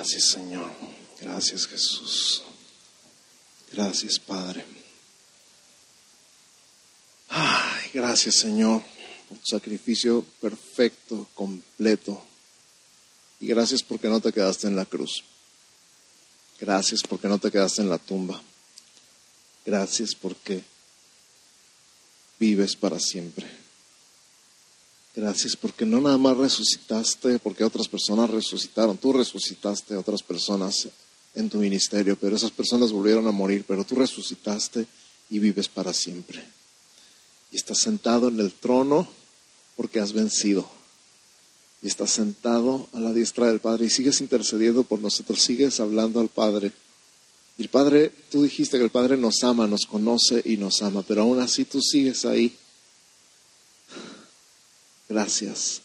Gracias, Señor. Gracias, Jesús. Gracias, Padre. Ay, gracias, Señor, tu sacrificio perfecto, completo. Y gracias porque no te quedaste en la cruz. Gracias porque no te quedaste en la tumba. Gracias porque vives para siempre. Gracias porque no nada más resucitaste porque otras personas resucitaron, tú resucitaste a otras personas en tu ministerio, pero esas personas volvieron a morir, pero tú resucitaste y vives para siempre. Y estás sentado en el trono porque has vencido. Y estás sentado a la diestra del Padre y sigues intercediendo por nosotros, sigues hablando al Padre. Y el Padre, tú dijiste que el Padre nos ama, nos conoce y nos ama, pero aún así tú sigues ahí. Gracias,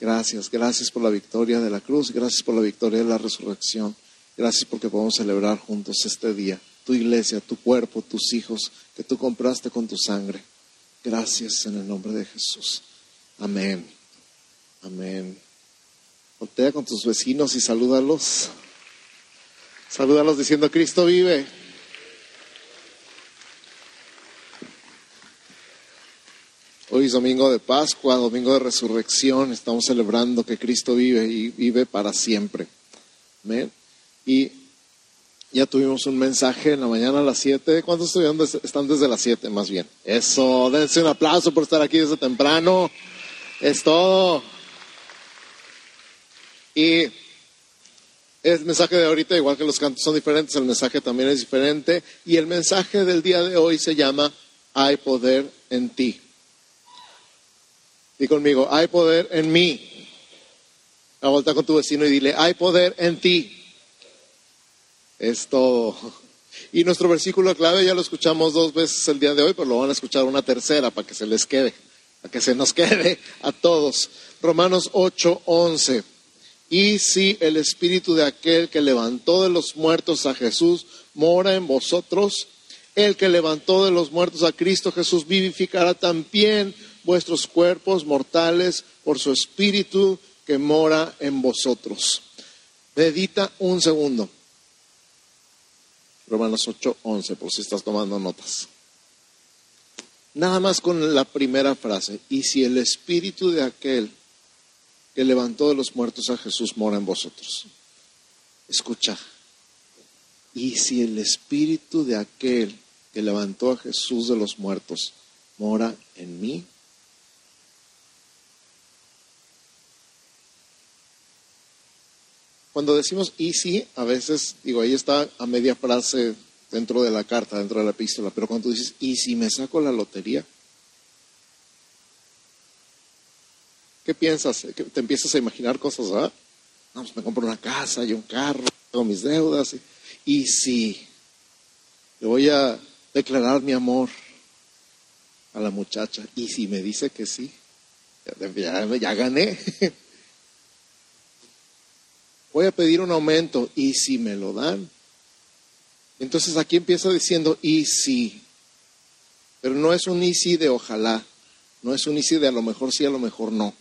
gracias, gracias por la victoria de la cruz, gracias por la victoria de la resurrección. Gracias porque podemos celebrar juntos este día. Tu iglesia, tu cuerpo, tus hijos que tú compraste con tu sangre. Gracias en el nombre de Jesús. Amén. Amén. Voltea con tus vecinos y salúdalos. Salúdalos diciendo, Cristo vive. Domingo de Pascua, domingo de resurrección. Estamos celebrando que Cristo vive y vive para siempre. Amén. Y ya tuvimos un mensaje en la mañana a las 7. ¿Cuántos estudiantes están desde las 7 más bien? Eso, dense un aplauso por estar aquí desde temprano. Es todo. Y el mensaje de ahorita, igual que los cantos son diferentes, el mensaje también es diferente. Y el mensaje del día de hoy se llama Hay poder en ti. Y conmigo, hay poder en mí. A vuelta con tu vecino y dile, hay poder en ti. Es todo. Y nuestro versículo clave ya lo escuchamos dos veces el día de hoy, pero lo van a escuchar una tercera para que se les quede, para que se nos quede a todos. Romanos 8, 11. Y si el espíritu de aquel que levantó de los muertos a Jesús mora en vosotros, el que levantó de los muertos a Cristo Jesús vivificará también vuestros cuerpos mortales por su espíritu que mora en vosotros. Medita un segundo. Romanos 8, 11, por si estás tomando notas. Nada más con la primera frase. Y si el espíritu de aquel que levantó de los muertos a Jesús mora en vosotros. Escucha. Y si el espíritu de aquel que levantó a Jesús de los muertos mora en mí. Cuando decimos y si, a veces, digo, ahí está a media frase dentro de la carta, dentro de la epístola, pero cuando tú dices, ¿y si me saco la lotería? ¿Qué piensas? ¿Te empiezas a imaginar cosas? ¿verdad? No, pues me compro una casa y un carro, tengo mis deudas. Y, si le voy a declarar mi amor a la muchacha, y si me dice que sí, ya, ya gané. voy a pedir un aumento y si me lo dan. Entonces aquí empieza diciendo y si, pero no es un y si de ojalá, no es un y si de a lo mejor sí, a lo mejor no.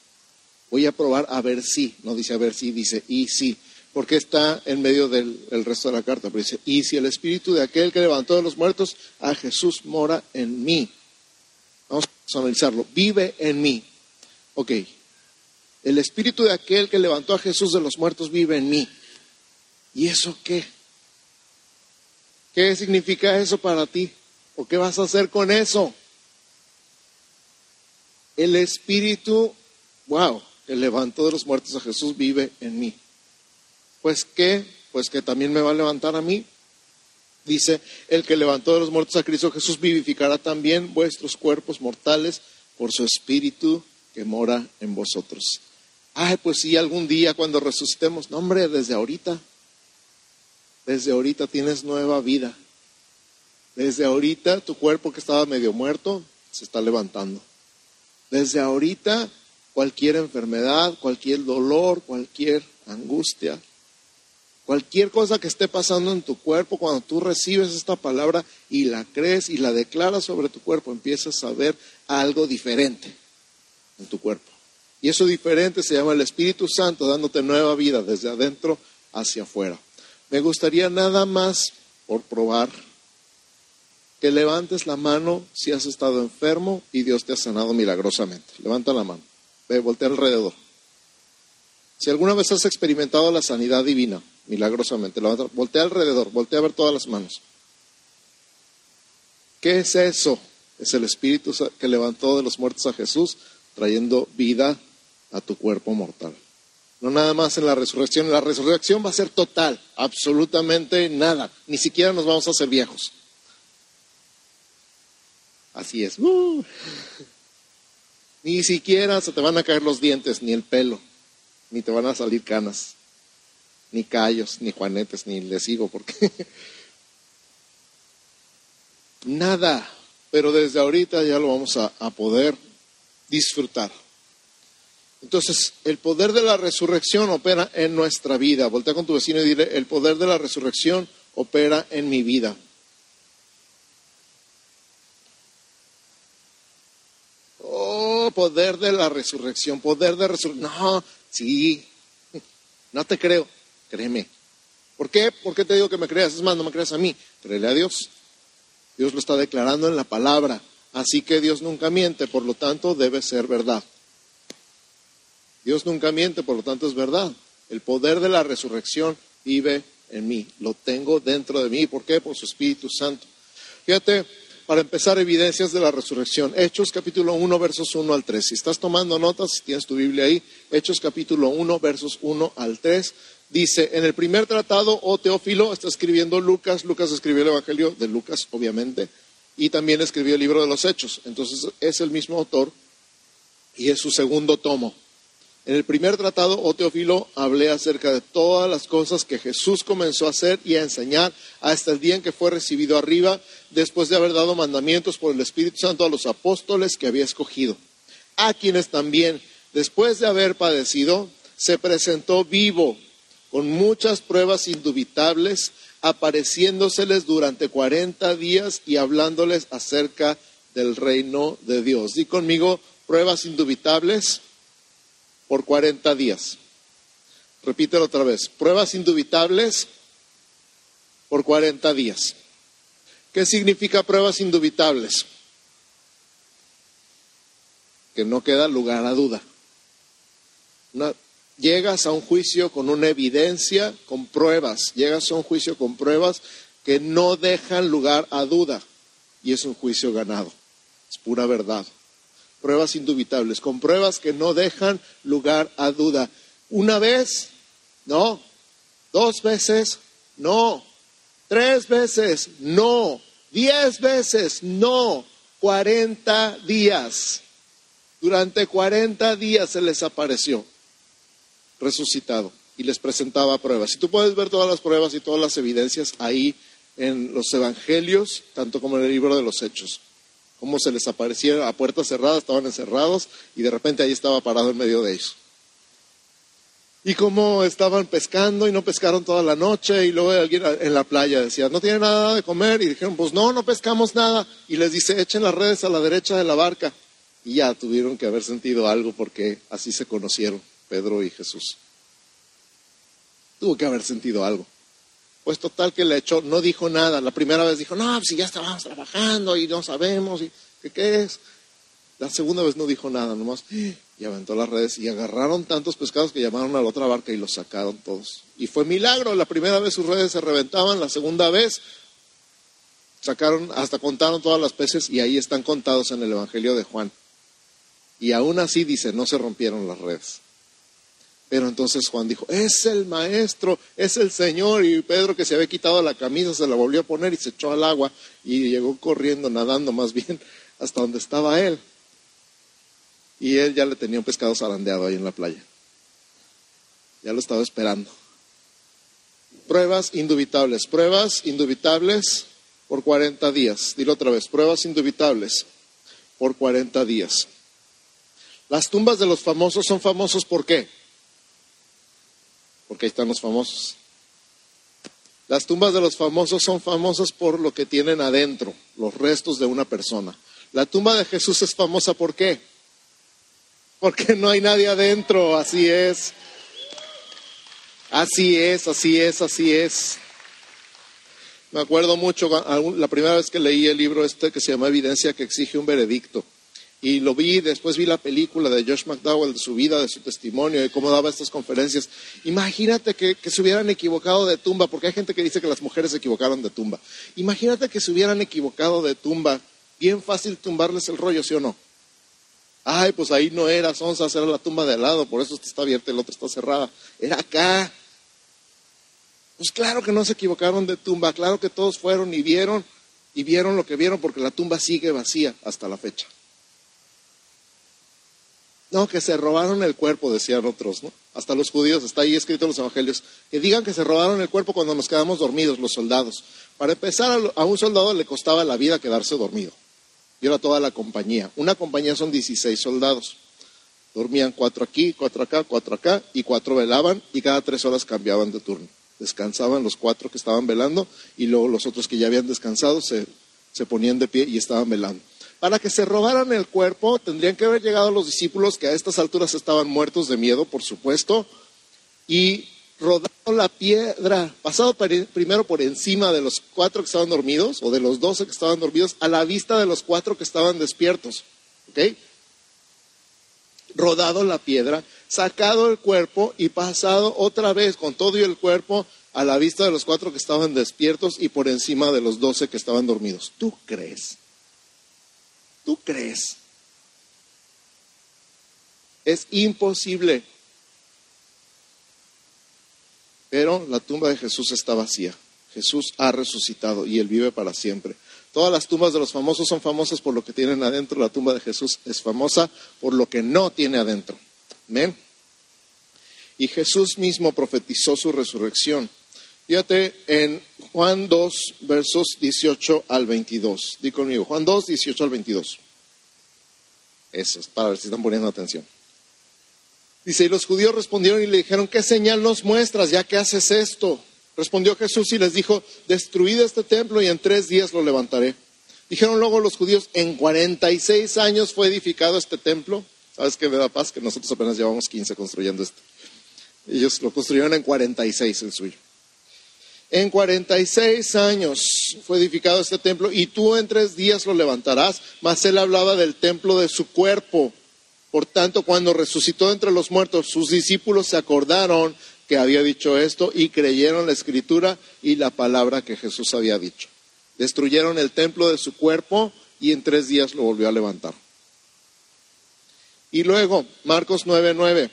Voy a probar a ver si, no dice a ver si, dice y si, porque está en medio del resto de la carta, pero dice y si el espíritu de aquel que levantó de los muertos a Jesús mora en mí. Vamos a analizarlo, vive en mí. Ok, el espíritu de aquel que levantó a Jesús de los muertos vive en mí. ¿Y eso qué? ¿Qué significa eso para ti? ¿O qué vas a hacer con eso? El espíritu, wow, que levantó de los muertos a Jesús vive en mí. Pues qué? Pues que también me va a levantar a mí. Dice, el que levantó de los muertos a Cristo Jesús vivificará también vuestros cuerpos mortales por su espíritu que mora en vosotros. Ay, pues sí, algún día cuando resucitemos. No, hombre, desde ahorita. Desde ahorita tienes nueva vida. Desde ahorita tu cuerpo que estaba medio muerto se está levantando. Desde ahorita cualquier enfermedad, cualquier dolor, cualquier angustia, cualquier cosa que esté pasando en tu cuerpo, cuando tú recibes esta palabra y la crees y la declaras sobre tu cuerpo, empiezas a ver algo diferente en tu cuerpo. Y eso diferente se llama el Espíritu Santo dándote nueva vida desde adentro hacia afuera. Me gustaría nada más, por probar, que levantes la mano si has estado enfermo y Dios te ha sanado milagrosamente. Levanta la mano. Ve, voltea alrededor. Si alguna vez has experimentado la sanidad divina, milagrosamente, voltea alrededor, voltea a ver todas las manos. ¿Qué es eso? Es el Espíritu que levantó de los muertos a Jesús, trayendo vida a tu cuerpo mortal. No nada más en la resurrección. La resurrección va a ser total, absolutamente nada. Ni siquiera nos vamos a hacer viejos. Así es. Uh. Ni siquiera se te van a caer los dientes, ni el pelo, ni te van a salir canas, ni callos, ni juanetes, ni les sigo porque nada. Pero desde ahorita ya lo vamos a, a poder disfrutar. Entonces, el poder de la resurrección opera en nuestra vida. Voltea con tu vecino y dile, el poder de la resurrección opera en mi vida. Oh, poder de la resurrección, poder de resurrección. No, sí, no te creo, créeme. ¿Por qué? ¿Por qué te digo que me creas? Es más, no me creas a mí, créele a Dios. Dios lo está declarando en la palabra. Así que Dios nunca miente, por lo tanto debe ser verdad. Dios nunca miente, por lo tanto es verdad. El poder de la resurrección vive en mí, lo tengo dentro de mí. ¿Por qué? Por su Espíritu Santo. Fíjate, para empezar, evidencias de la resurrección. Hechos capítulo 1, versos 1 al 3. Si estás tomando notas, si tienes tu Biblia ahí, Hechos capítulo 1, versos 1 al 3. Dice, en el primer tratado, oh Teófilo, está escribiendo Lucas, Lucas escribió el Evangelio de Lucas, obviamente, y también escribió el libro de los Hechos. Entonces es el mismo autor y es su segundo tomo. En el primer tratado, oh Teófilo, hablé acerca de todas las cosas que Jesús comenzó a hacer y a enseñar hasta el día en que fue recibido arriba, después de haber dado mandamientos por el Espíritu Santo a los apóstoles que había escogido, a quienes también, después de haber padecido, se presentó vivo, con muchas pruebas indubitables, apareciéndoseles durante cuarenta días y hablándoles acerca del reino de Dios. Di conmigo, pruebas indubitables por 40 días. Repítelo otra vez. Pruebas indubitables por 40 días. ¿Qué significa pruebas indubitables? Que no queda lugar a duda. llegas a un juicio con una evidencia, con pruebas. Llegas a un juicio con pruebas que no dejan lugar a duda. Y es un juicio ganado. Es pura verdad pruebas indubitables, con pruebas que no dejan lugar a duda. Una vez, no. Dos veces, no. Tres veces, no. Diez veces, no. Cuarenta días. Durante cuarenta días se les apareció resucitado y les presentaba pruebas. Y tú puedes ver todas las pruebas y todas las evidencias ahí en los evangelios, tanto como en el libro de los Hechos cómo se les aparecía a puertas cerradas, estaban encerrados y de repente ahí estaba parado en medio de ellos. Y cómo estaban pescando y no pescaron toda la noche y luego alguien en la playa decía, no tiene nada de comer y dijeron, pues no, no pescamos nada. Y les dice, echen las redes a la derecha de la barca. Y ya tuvieron que haber sentido algo porque así se conocieron Pedro y Jesús. Tuvo que haber sentido algo. Pues total que le echó, no dijo nada. La primera vez dijo, no, pues si ya estábamos trabajando y no sabemos, y ¿qué, es? La segunda vez no dijo nada, nomás, y aventó las redes y agarraron tantos pescados que llamaron a la otra barca y los sacaron todos. Y fue milagro, la primera vez sus redes se reventaban, la segunda vez sacaron, hasta contaron todas las peces y ahí están contados en el Evangelio de Juan. Y aún así dice, no se rompieron las redes. Pero entonces Juan dijo, es el maestro, es el Señor. Y Pedro que se había quitado la camisa se la volvió a poner y se echó al agua y llegó corriendo, nadando más bien, hasta donde estaba él. Y él ya le tenía un pescado zarandeado ahí en la playa. Ya lo estaba esperando. Pruebas indubitables, pruebas indubitables por 40 días. Dilo otra vez, pruebas indubitables por 40 días. Las tumbas de los famosos son famosos ¿por qué? Porque ahí están los famosos. Las tumbas de los famosos son famosas por lo que tienen adentro, los restos de una persona. La tumba de Jesús es famosa ¿por qué? Porque no hay nadie adentro, así es. Así es, así es, así es. Me acuerdo mucho la primera vez que leí el libro este que se llama Evidencia que exige un veredicto. Y lo vi, después vi la película de Josh McDowell, de su vida, de su testimonio, de cómo daba estas conferencias. Imagínate que, se hubieran equivocado de tumba, porque hay gente que dice que las mujeres se equivocaron de tumba. Imagínate que se hubieran equivocado de tumba. Bien fácil tumbarles el rollo, ¿sí o no? Ay, pues ahí no era, Sonsa, era la tumba de al lado, por eso está abierta y la otra está cerrada. Era acá. Pues claro que no se equivocaron de tumba, claro que todos fueron y vieron y vieron lo que vieron porque la tumba sigue vacía hasta la fecha. No, que se robaron el cuerpo, decían otros, ¿no? Hasta los judíos, está ahí escrito en los evangelios, que digan que se robaron el cuerpo cuando nos quedamos dormidos los soldados. Para empezar, a un soldado le costaba la vida quedarse dormido. Y era toda la compañía. Una compañía son 16 soldados. Dormían cuatro aquí, cuatro acá, cuatro acá, y cuatro velaban, y cada tres horas cambiaban de turno descansaban los cuatro que estaban velando y luego los otros que ya habían descansado se, ponían de pie y estaban velando. Para que se robaran el cuerpo, tendrían que haber llegado los discípulos que a estas alturas estaban muertos de miedo, por supuesto, y rodado la piedra, pasado primero por encima de los cuatro que estaban dormidos, o de los doce que estaban dormidos, a la vista de los cuatro que estaban despiertos. ¿Ok? Rodado la piedra, sacado el cuerpo y pasado otra vez con todo y el cuerpo a la vista de los cuatro que estaban despiertos y por encima de los doce que estaban dormidos. ¿Tú crees? ¿Tú crees? Es imposible. Pero la tumba de Jesús está vacía. Jesús ha resucitado y Él vive para siempre. Todas las tumbas de los famosos son famosas por lo que tienen adentro. La tumba de Jesús es famosa por lo que no tiene adentro. Amén. Y Jesús mismo profetizó su resurrección. Fíjate en Juan 2, versos 18 al 22. Di conmigo, Juan 2, 18 al 22. Eso es para ver si están poniendo atención. Dice, y los judíos respondieron y le dijeron, ¿qué señal nos muestras ya que haces esto? Respondió Jesús y les dijo, destruid este templo y en tres días lo levantaré. Dijeron luego los judíos, en 46 años fue edificado este templo ¿Sabes qué me da paz? Que nosotros apenas llevamos 15 construyendo esto. Ellos lo construyeron en 46 el suyo. En 46 años fue edificado este templo y tú en tres días lo levantarás. Mas él hablaba del templo de su cuerpo. Por tanto, cuando resucitó entre los muertos, sus discípulos se acordaron que había dicho esto y creyeron la escritura y la palabra que Jesús había dicho. Destruyeron el templo de su cuerpo y en tres días lo volvió a levantar. Y luego, Marcos 9:9.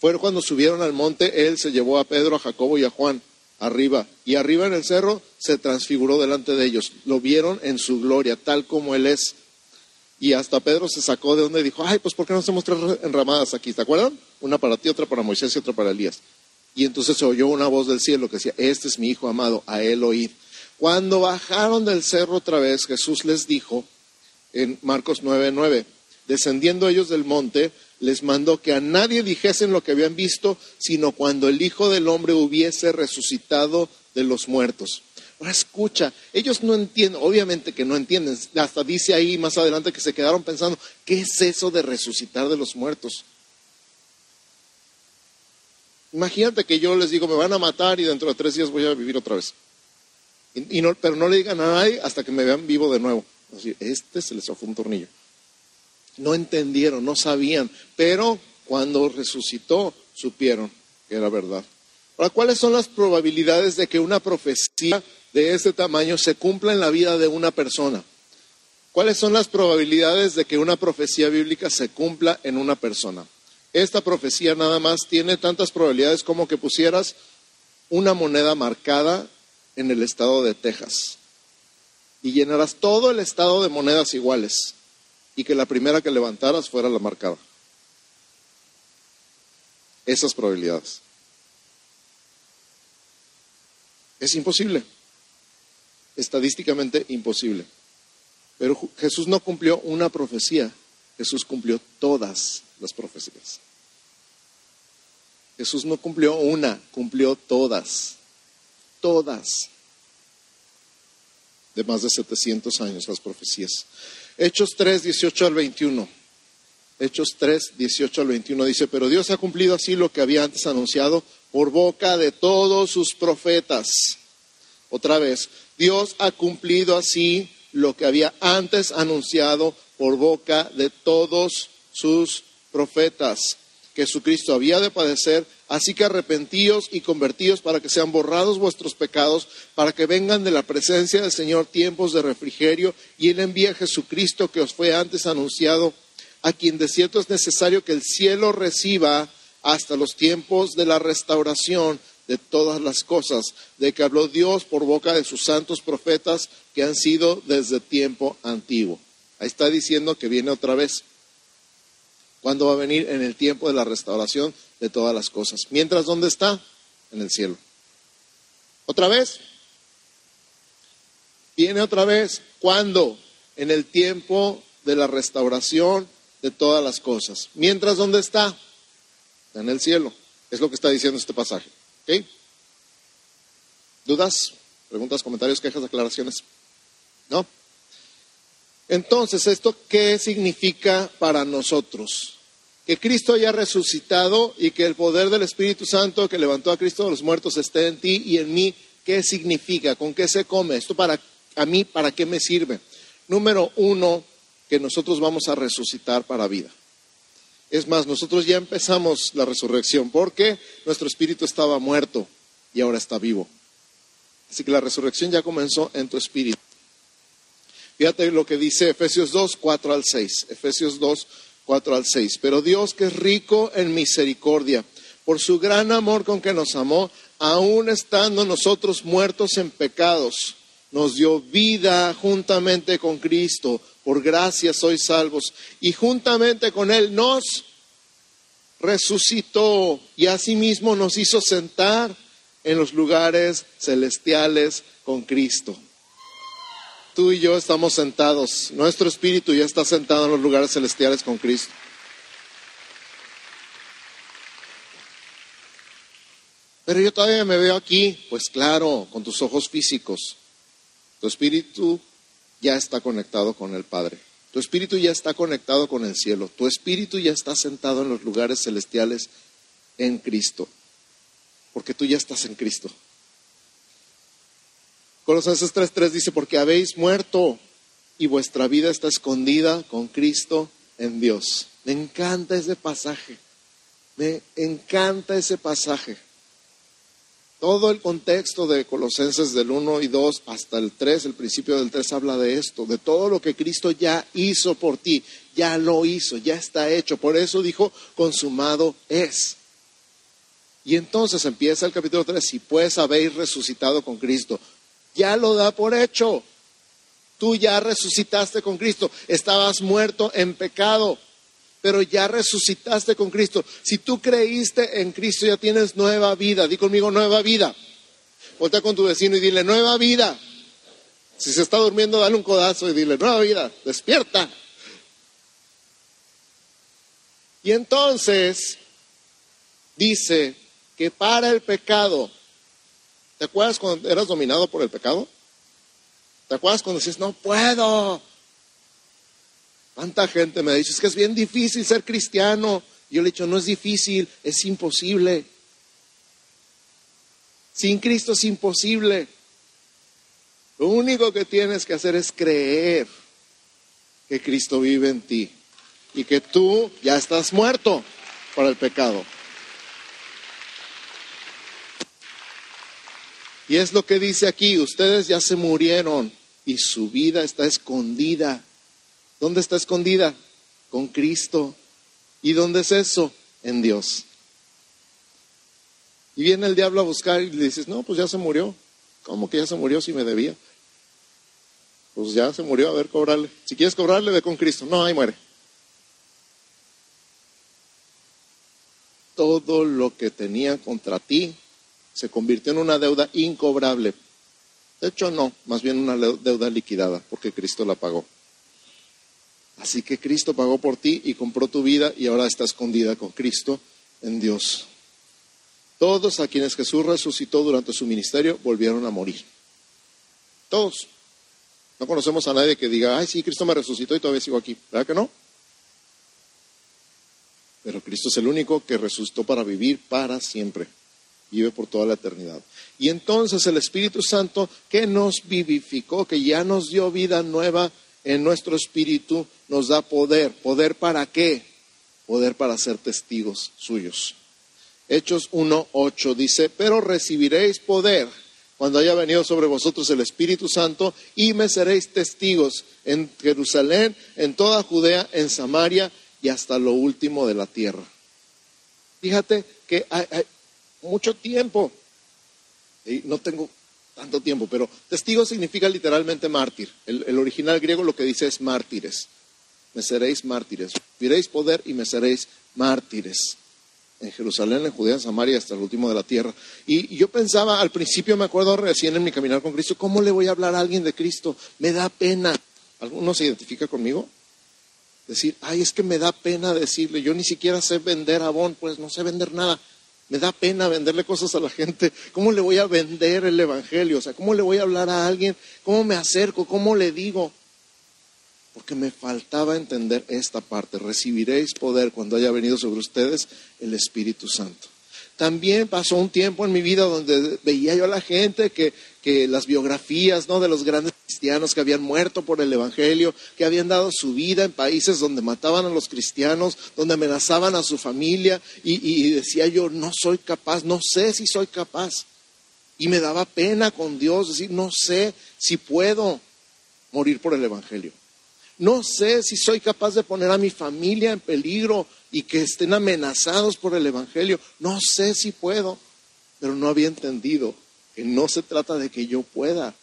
Fue cuando subieron al monte, él se llevó a Pedro, a Jacobo y a Juan arriba. Y arriba en el cerro se transfiguró delante de ellos. Lo vieron en su gloria, tal como él es. Y hasta Pedro se sacó de donde dijo, ay, pues ¿por qué no hacemos tres enramadas aquí? ¿Te acuerdan? Una para ti, otra para Moisés y otra para Elías. Y entonces se oyó una voz del cielo que decía, este es mi hijo amado, a él oíd. Cuando bajaron del cerro otra vez, Jesús les dijo en Marcos 9:9, descendiendo ellos del monte, les mandó que a nadie dijesen lo que habían visto, sino cuando el Hijo del Hombre hubiese resucitado de los muertos. Ahora escucha, ellos no entienden, obviamente que no entienden, hasta dice ahí más adelante que se quedaron pensando, ¿qué es eso de resucitar de los muertos? Imagínate que yo les digo, me van a matar y dentro de tres días voy a vivir otra vez. Pero no le digan a nadie hasta que me vean vivo de nuevo. Así, este se les fue un tornillo. No entendieron, no sabían, pero cuando resucitó supieron que era verdad. Ahora, ¿cuáles son las probabilidades de que una profecía de este tamaño se cumpla en la vida de una persona? ¿Cuáles son las probabilidades de que una profecía bíblica se cumpla en una persona? Esta profecía nada más tiene tantas probabilidades como que pusieras una moneda marcada en el estado de Texas y llenarás todo el estado de monedas iguales y que la primera que levantaras fuera la marcada. Esas probabilidades. Es imposible. Estadísticamente imposible. Pero Jesús no cumplió una profecía, Jesús cumplió todas las profecías. Jesús no cumplió una, cumplió todas. Todas. De más de 700 años las profecías. Hechos 3, 18 al 21. Hechos 3, 18 al 21 dice, pero Dios ha cumplido así lo que había antes anunciado por boca de todos sus profetas. Otra vez, Dios ha cumplido así lo que había antes anunciado por boca de todos sus profetas. Que Jesucristo había de padecer, así que arrepentíos y convertíos para que sean borrados vuestros pecados, para que vengan de la presencia del Señor tiempos de refrigerio, y Él envíe a Jesucristo que os fue antes anunciado, a quien de cierto es necesario que el cielo reciba hasta los tiempos de la restauración de todas las cosas, de que habló Dios por boca de sus santos profetas que han sido desde tiempo antiguo. Ahí está diciendo que viene otra vez. ¿Cuándo va a venir? En el tiempo de la restauración de todas las cosas. Mientras, ¿dónde está? En el cielo. ¿Otra vez? Viene otra vez. ¿Cuándo? En el tiempo de la restauración de todas las cosas. Mientras, ¿dónde está? En el cielo. Es lo que está diciendo este pasaje. ¿Ok? ¿Dudas? ¿Preguntas, comentarios, quejas, aclaraciones? ¿No? Entonces, ¿esto qué significa para nosotros? Que Cristo haya resucitado y que el poder del Espíritu Santo que levantó a Cristo de los muertos esté en ti y en mí. ¿Qué significa? ¿Con qué se come? ¿Esto para a mí para qué me sirve? Número uno, que nosotros vamos a resucitar para vida. Es más, nosotros ya empezamos la resurrección porque nuestro espíritu estaba muerto y ahora está vivo. Así que la resurrección ya comenzó en tu espíritu. Fíjate lo que dice Efesios 2, 4 al 6. Efesios 2, 4 al 6. Pero Dios que es rico en misericordia, por su gran amor con que nos amó, aun estando nosotros muertos en pecados, nos dio vida juntamente con Cristo. Por gracia sois salvos. Y juntamente con Él nos resucitó y asimismo nos hizo sentar en los lugares celestiales con Cristo tú y yo estamos sentados, nuestro espíritu ya está sentado en los lugares celestiales con Cristo. Pero yo todavía me veo aquí, pues claro, con tus ojos físicos. Tu espíritu ya está conectado con el Padre. Tu espíritu ya está conectado con el cielo. Tu espíritu ya está sentado en los lugares celestiales en Cristo. Porque tú ya estás en Cristo. Colosenses 3:3 dice, porque habéis muerto y vuestra vida está escondida con Cristo en Dios. Me encanta ese pasaje. Me encanta ese pasaje. Todo el contexto de Colosenses del 1 y 2 hasta el 3, el principio del 3 habla de esto, de todo lo que Cristo ya hizo por ti, ya lo hizo, ya está hecho. Por eso dijo, consumado es. Y entonces empieza el capítulo 3, si pues habéis resucitado con Cristo, ya lo da por hecho. Tú ya resucitaste con Cristo. Estabas muerto en pecado, pero ya resucitaste con Cristo. Si tú creíste en Cristo, ya tienes nueva vida. Di conmigo nueva vida. Voltea con tu vecino y dile nueva vida. Si se está durmiendo, dale un codazo y dile nueva vida. Despierta. Y entonces dice que para el pecado ¿Te acuerdas cuando eras dominado por el pecado? ¿Te acuerdas cuando dices, no puedo? ¿Cuánta gente me dice, es que es bien difícil ser cristiano? Yo le he dicho, no es difícil, es imposible. Sin Cristo es imposible. Lo único que tienes que hacer es creer que Cristo vive en ti y que tú ya estás muerto por el pecado. Y es lo que dice aquí, ustedes ya se murieron y su vida está escondida. ¿Dónde está escondida? Con Cristo. ¿Y dónde es eso? En Dios. Y viene el diablo a buscar y le dices, no, pues ya se murió. ¿Cómo que ya se murió si me debía? Pues ya se murió, a ver, cobrarle. Si quieres cobrarle, ve con Cristo. No, ahí muere. Todo lo que tenía contra ti se convirtió en una deuda incobrable. De hecho, no, más bien una deuda liquidada, porque Cristo la pagó. Así que Cristo pagó por ti y compró tu vida y ahora está escondida con Cristo en Dios. Todos a quienes Jesús resucitó durante su ministerio volvieron a morir. Todos. No conocemos a nadie que diga, ay, sí, Cristo me resucitó y todavía sigo aquí. ¿Verdad que no? Pero Cristo es el único que resucitó para vivir para siempre. Vive por toda la eternidad. Y entonces el Espíritu Santo que nos vivificó, que ya nos dio vida nueva en nuestro espíritu, nos da poder. ¿Poder para qué? Poder para ser testigos suyos. Hechos 1.8 dice, pero recibiréis poder cuando haya venido sobre vosotros el Espíritu Santo y me seréis testigos en Jerusalén, en toda Judea, en Samaria y hasta lo último de la tierra. Fíjate que hay, mucho tiempo, no tengo tanto tiempo, pero testigo significa literalmente mártir. El, original griego lo que dice es mártires. Me seréis mártires. Viréis poder y me seréis mártires en Jerusalén, en Judea, en Samaria, hasta el último de la tierra. Y yo pensaba, al principio me acuerdo recién en mi caminar con Cristo, ¿cómo le voy a hablar a alguien de Cristo? Me da pena. ¿Alguno se identifica conmigo? Decir, ay, es que me da pena decirle, yo ni siquiera sé vender abón, pues no sé vender nada. Me da pena venderle cosas a la gente. ¿Cómo le voy a vender el Evangelio? O sea, ¿cómo le voy a hablar a alguien? ¿Cómo me acerco? ¿Cómo le digo? porque me faltaba entender esta parte. Recibiréis poder cuando haya venido sobre ustedes el Espíritu Santo. También pasó un tiempo en mi vida donde veía yo a la gente que, las biografías ¿no? de los grandes cristianos que habían muerto por el Evangelio, que habían dado su vida en países donde mataban a los cristianos, donde amenazaban a su familia, y, y decía yo, no soy capaz, no sé si soy capaz. Y me daba pena con Dios decir, no sé si puedo morir por el Evangelio. No sé si soy capaz de poner a mi familia en peligro y que estén amenazados por el Evangelio. No sé si puedo, pero no había entendido que no se trata de que yo pueda,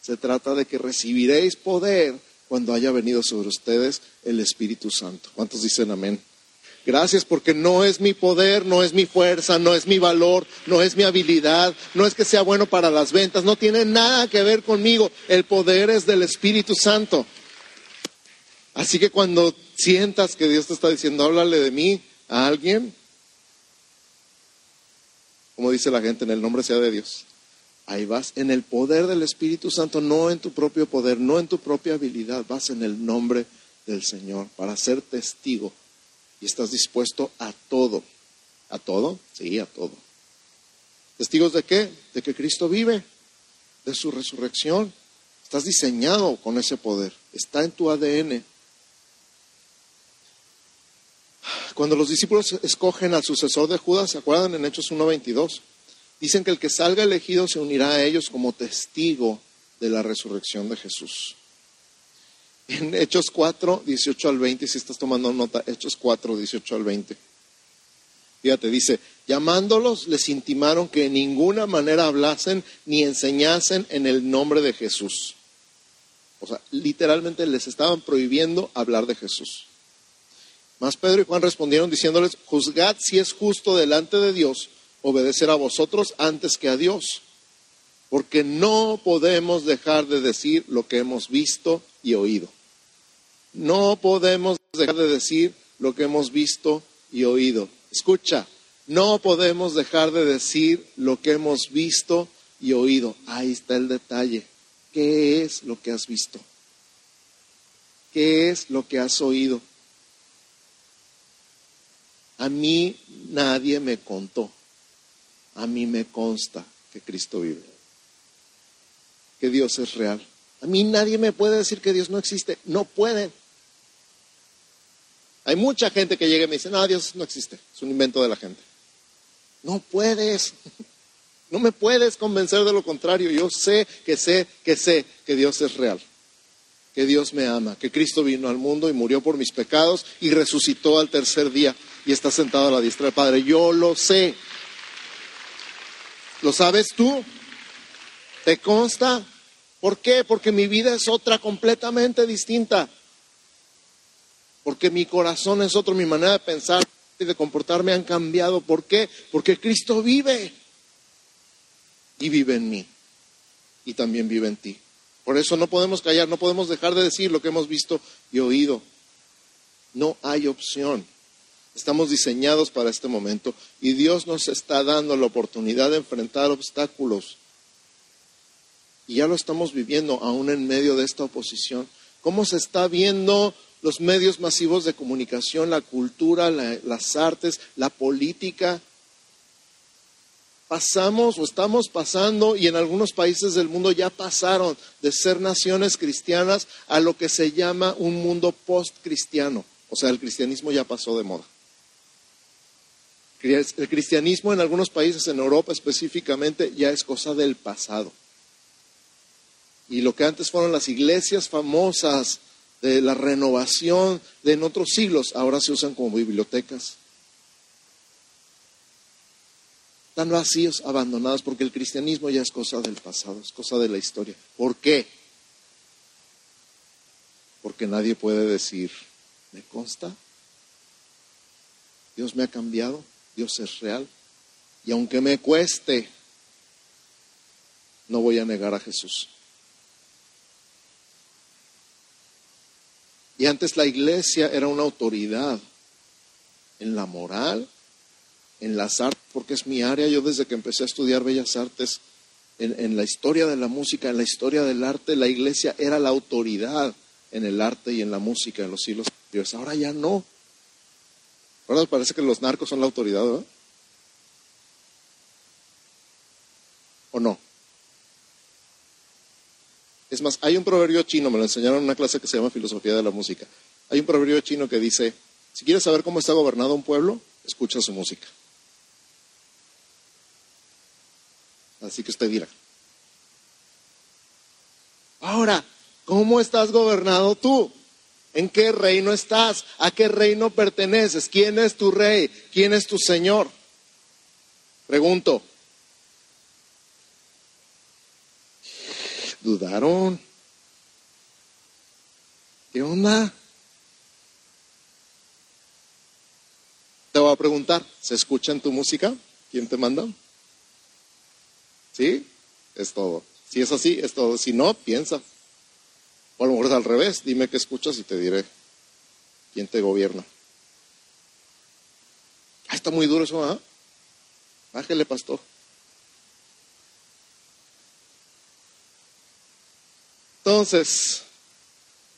se trata de que recibiréis poder cuando haya venido sobre ustedes el Espíritu Santo. ¿Cuántos dicen amén? Gracias porque no es mi poder, no es mi fuerza, no es mi valor, no es mi habilidad, no es que sea bueno para las ventas, no tiene nada que ver conmigo. El poder es del Espíritu Santo. Así que cuando sientas que Dios te está diciendo, háblale de mí a alguien, como dice la gente, en el nombre sea de Dios. Ahí vas en el poder del Espíritu Santo, no en tu propio poder, no en tu propia habilidad, vas en el nombre del Señor para ser testigo y estás dispuesto a todo. ¿A todo? Sí, a todo. ¿Testigos de qué? De que Cristo vive, de su resurrección. Estás diseñado con ese poder, está en tu ADN. Cuando los discípulos escogen al sucesor de Judas, ¿se acuerdan en Hechos 1.22? Dicen que el que salga elegido se unirá a ellos como testigo de la resurrección de Jesús. En Hechos 4, 18 al 20, si estás tomando nota, Hechos 4, 18 al 20. Fíjate, dice, llamándolos les intimaron que en ninguna manera hablasen ni enseñasen en el nombre de Jesús. O sea, literalmente les estaban prohibiendo hablar de Jesús. Mas Pedro y Juan respondieron diciéndoles, juzgad si es justo delante de Dios obedecer a vosotros antes que a Dios, porque no podemos dejar de decir lo que hemos visto y oído. No podemos dejar de decir lo que hemos visto y oído. Escucha, no podemos dejar de decir lo que hemos visto y oído. Ahí está el detalle. ¿Qué es lo que has visto? ¿Qué es lo que has oído? A mí nadie me contó, a mí me consta que Cristo vive, que Dios es real. A mí nadie me puede decir que Dios no existe, no puede. Hay mucha gente que llega y me dice, no, Dios no existe, es un invento de la gente. No puedes, no me puedes convencer de lo contrario. Yo sé que sé que sé que Dios es real que Dios me ama, que Cristo vino al mundo y murió por mis pecados y resucitó al tercer día y está sentado a la diestra del Padre. Yo lo sé. ¿Lo sabes tú? ¿Te consta? ¿Por qué? Porque mi vida es otra completamente distinta. Porque mi corazón es otro, mi manera de pensar y de comportarme han cambiado. ¿Por qué? Porque Cristo vive y vive en mí y también vive en ti. Por eso no podemos callar, no podemos dejar de decir lo que hemos visto y oído. No hay opción. Estamos diseñados para este momento y Dios nos está dando la oportunidad de enfrentar obstáculos. Y ya lo estamos viviendo aún en medio de esta oposición. ¿Cómo se está viendo los medios masivos de comunicación, la cultura, las artes, la política? pasamos o estamos pasando y en algunos países del mundo ya pasaron de ser naciones cristianas a lo que se llama un mundo post-cristiano. O sea, el cristianismo ya pasó de moda. El cristianismo en algunos países, en Europa específicamente, ya es cosa del pasado. Y lo que antes fueron las iglesias famosas de la renovación de en otros siglos, ahora se usan como bibliotecas. Están vacíos, abandonados, porque el cristianismo ya es cosa del pasado, es cosa de la historia. ¿Por qué? Porque nadie puede decir, ¿me consta? Dios me ha cambiado. Dios es real. Y aunque me cueste, no voy a negar a Jesús. Y antes la iglesia era una autoridad en la moral, en las artes, porque es mi área. Yo desde que empecé a estudiar bellas artes, en, la historia de la música, en la historia del arte, la iglesia era la autoridad en el arte y en la música en los siglos anteriores. Ahora ya no. Ahora parece que los narcos son la autoridad, ¿verdad? ¿O no? Es más, hay un proverbio chino, me lo enseñaron en una clase que se llama Filosofía de la Música. Hay un proverbio chino que dice, si quieres saber cómo está gobernado un pueblo, escucha su música. Así que usted dirá. Ahora, ¿cómo estás gobernado tú? ¿En qué reino estás? ¿A qué reino perteneces? ¿Quién es tu rey? ¿Quién es tu señor? Pregunto. ¿Dudaron? ¿Qué onda? Te voy a preguntar, ¿se escucha en tu música? ¿Quién te manda? ¿Sí? Es todo. Si es así, es todo. Si no, piensa. O a lo mejor es al revés, dime qué escuchas y te diré quién te gobierna. Ah, está muy duro eso, ¿ah? Bájele, pastor. Entonces,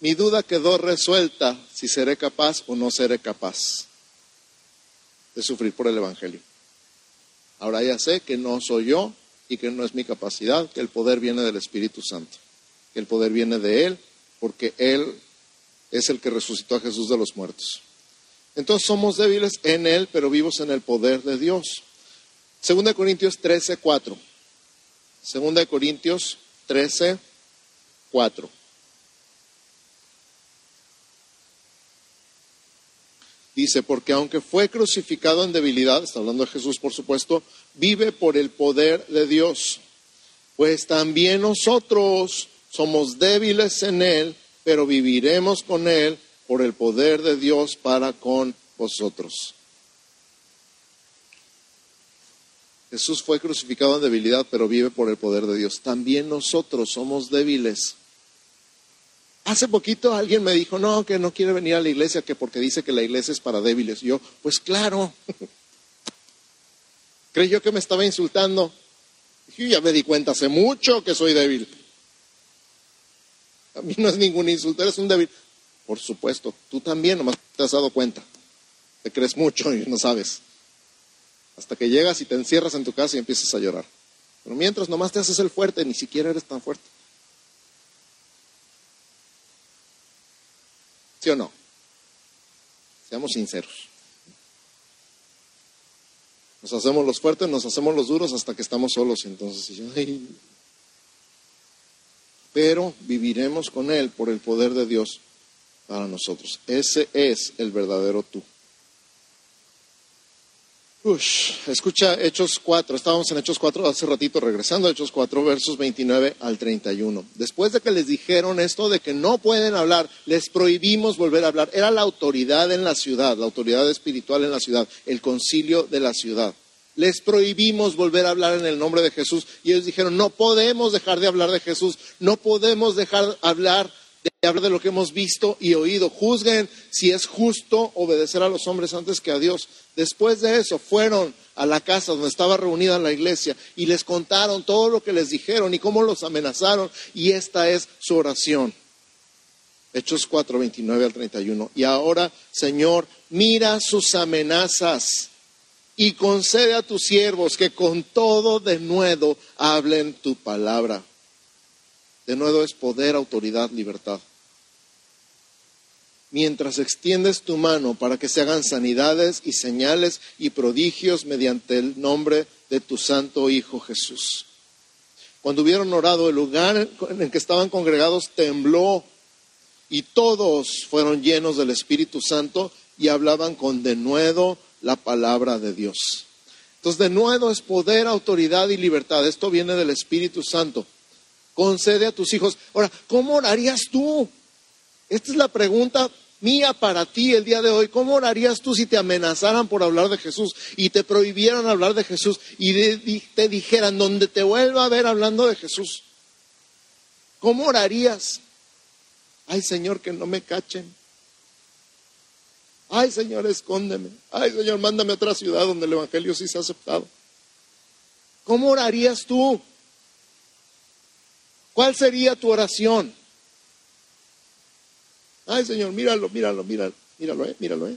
mi duda quedó resuelta si seré capaz o no seré capaz de sufrir por el Evangelio. Ahora ya sé que no soy yo y que no es mi capacidad, que el poder viene del Espíritu Santo que el poder viene de Él, porque Él es el que resucitó a Jesús de los muertos. Entonces somos débiles en Él, pero vivos en el poder de Dios. Segunda de Corintios 13, 4. Segunda de Corintios 13, 4. Dice, porque aunque fue crucificado en debilidad, está hablando de Jesús por supuesto, vive por el poder de Dios. Pues también nosotros, somos débiles en Él, pero viviremos con Él por el poder de Dios para con vosotros. Jesús fue crucificado en debilidad, pero vive por el poder de Dios. También nosotros somos débiles. Hace poquito alguien me dijo, no, que no quiere venir a la iglesia, que porque dice que la iglesia es para débiles. yo, pues claro. Creyó que me estaba insultando. Yo ya me di cuenta hace mucho que soy débil. A mí no es ningún insulto, eres un débil. Por supuesto, tú también, nomás te has dado cuenta. Te crees mucho y no sabes. Hasta que llegas y te encierras en tu casa y empiezas a llorar. Pero mientras nomás te haces el fuerte, ni siquiera eres tan fuerte. ¿Sí o no? Seamos sinceros. Nos hacemos los fuertes, nos hacemos los duros hasta que estamos solos. Entonces, yo, pero viviremos con Él por el poder de Dios para nosotros. Ese es el verdadero tú. escucha Hechos 4, estábamos en Hechos 4 hace ratito, regresando a Hechos 4, versos 29 al 31. Después de que les dijeron esto de que no pueden hablar, les prohibimos volver a hablar. Era la autoridad en la ciudad, la autoridad espiritual en la ciudad, el concilio de la ciudad les prohibimos volver a hablar en el nombre de Jesús. Y ellos dijeron, no podemos dejar de hablar de Jesús, no podemos dejar de hablar de hablar de lo que hemos visto y oído. Juzguen si es justo obedecer a los hombres antes que a Dios. Después de eso fueron a la casa donde estaba reunida la iglesia y les contaron todo lo que les dijeron y cómo los amenazaron. Y esta es su oración. Hechos 4, 29 al 31. Y ahora, Señor, mira sus amenazas y concede a tus siervos que con todo denuedo hablen tu palabra. Denuedo es poder, autoridad, libertad. Mientras extiendes tu mano para que se hagan sanidades y señales y prodigios mediante el nombre de tu santo Hijo Jesús. Cuando hubieron orado, el lugar en que estaban congregados tembló y todos fueron llenos del Espíritu Santo y hablaban con denuedo la palabra de Dios. Entonces, denuedo es poder, autoridad y libertad. Esto viene del Espíritu Santo. Concede a tus hijos. Ahora, ¿cómo orarías tú? Esta es la pregunta mía para ti el día de hoy. ¿Cómo orarías tú si te amenazaran por hablar de Jesús y te prohibieran hablar de Jesús y te dijeran donde te vuelva a ver hablando de Jesús? ¿Cómo orarías? Ay Señor, que no me cachen. Ay Señor, escóndeme. Ay Señor, mándame a otra ciudad donde el Evangelio sí se ha aceptado. ¿Cómo orarías tú? ¿Cuál sería tu oración? Ay Señor, míralo, míralo, míralo, míralo, eh, míralo, eh.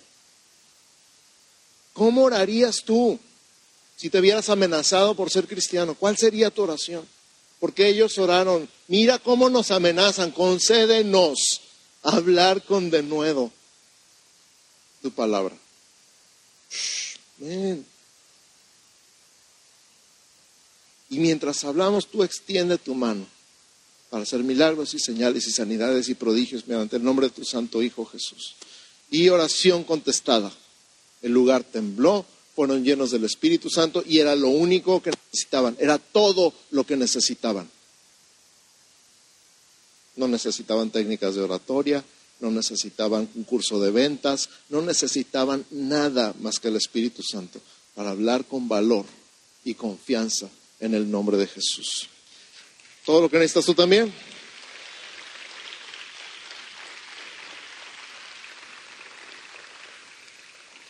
¿Cómo orarías tú si te vieras amenazado por ser cristiano? ¿Cuál sería tu oración? Porque ellos oraron, mira cómo nos amenazan, concédenos hablar con denuedo tu palabra. Y mientras hablamos, tú extiende tu mano para hacer milagros y señales y sanidades y prodigios mediante el nombre de tu Santo Hijo Jesús. Y oración contestada. El lugar tembló, fueron llenos del Espíritu Santo y era lo único que necesitaban, era todo lo que necesitaban. No necesitaban técnicas de oratoria, no necesitaban un curso de ventas, no necesitaban nada más que el Espíritu Santo para hablar con valor y confianza en el nombre de Jesús. ¿Todo lo que necesitas tú también?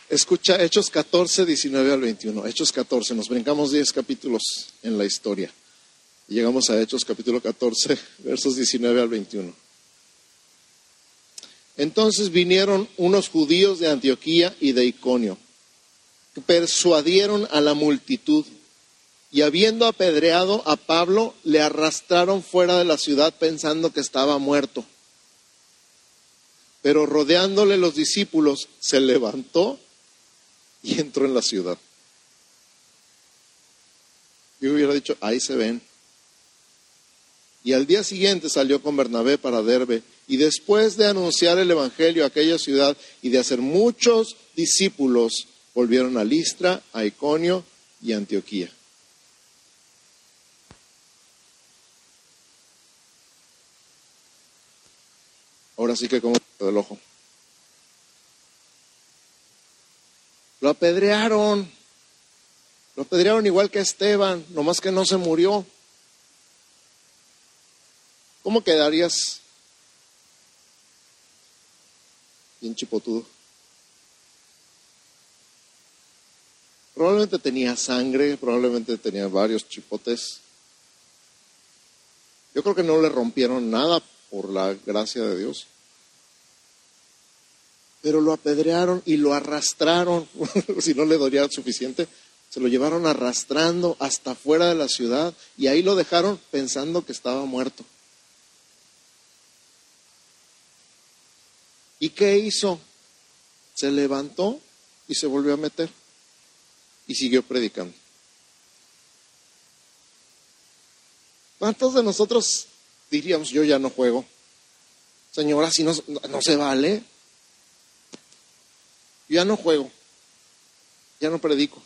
Escucha Hechos 14, 19 al 21. Hechos 14, nos brincamos 10 capítulos en la historia. llegamos a Hechos capítulo 14, versos 19 al 21. Entonces vinieron unos judíos de Antioquía y de Iconio, que persuadieron a la multitud y habiendo apedreado a Pablo, le arrastraron fuera de la ciudad pensando que estaba muerto. Pero rodeándole los discípulos, se levantó y entró en la ciudad. Yo hubiera dicho, ahí se ven. Y al día siguiente salió con Bernabé para Derbe. Y después de anunciar el Evangelio a aquella ciudad y de hacer muchos discípulos, volvieron a Listra, a Iconio y a Antioquía. Ahora sí que como del ojo. Lo apedrearon. Lo apedrearon igual que Esteban, nomás que no se murió. ¿Cómo quedarías? Bien chipotudo. Probablemente tenía sangre, probablemente tenía varios chipotes. Yo creo que no le rompieron nada por la gracia de Dios. Pero lo apedrearon y lo arrastraron, si no le dolía suficiente, se lo llevaron arrastrando hasta fuera de la ciudad y ahí lo dejaron pensando que estaba muerto. ¿Y qué hizo? Se levantó y se volvió a meter y siguió predicando. ¿Cuántos de nosotros diríamos, yo ya no juego. Señora, si no, no se vale. Ya no juego. Ya no predico.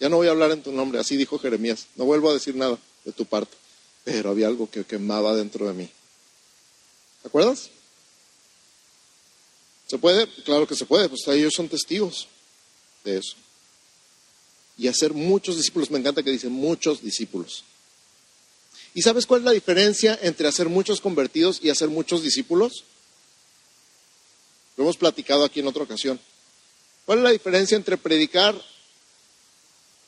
Ya no voy a hablar en tu nombre. Así dijo Jeremías. No vuelvo a decir nada de tu parte. Pero había algo que quemaba dentro de mí. ¿Te acuerdas? ¿Se puede? Claro que se puede. Pues ellos son testigos de eso. Y hacer muchos discípulos. Me encanta que dicen muchos discípulos. ¿Y sabes cuál es la diferencia entre hacer muchos convertidos y hacer muchos discípulos? Lo hemos platicado aquí en otra ocasión. ¿Cuál es la diferencia entre predicar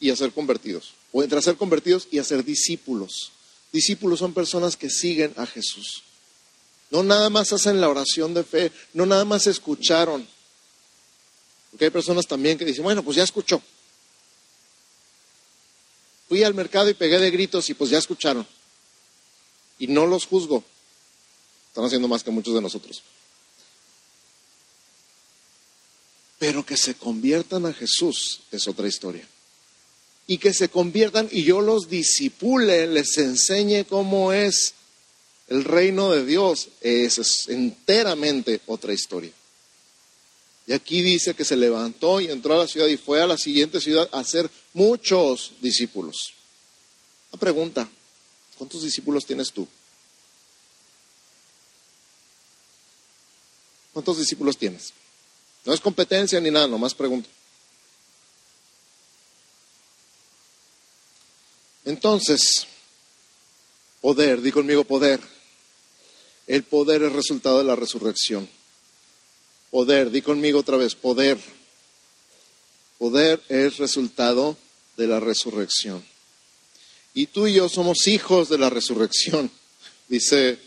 y hacer convertidos? O entre hacer convertidos y hacer discípulos. Discípulos son personas que siguen a Jesús. No nada más hacen la oración de fe, no nada más escucharon. Porque hay personas también que dicen, bueno, pues ya escuchó, fui al mercado y pegué de gritos y pues ya escucharon. Y no los juzgo. Están haciendo más que muchos de nosotros. Pero que se conviertan a Jesús es otra historia. Y que se conviertan y yo los disipule, les enseñe cómo es el reino de Dios, es enteramente otra historia. Y aquí dice que se levantó y entró a la ciudad y fue a la siguiente ciudad a hacer muchos discípulos. Una pregunta, ¿cuántos discípulos tienes tú? ¿Cuántos discípulos tienes? No es competencia ni nada, nomás pregunto. Entonces, poder, di conmigo poder. El poder es resultado de la resurrección. Poder, di conmigo otra vez, poder. Poder es resultado de la resurrección. Y tú y yo somos hijos de la resurrección, dice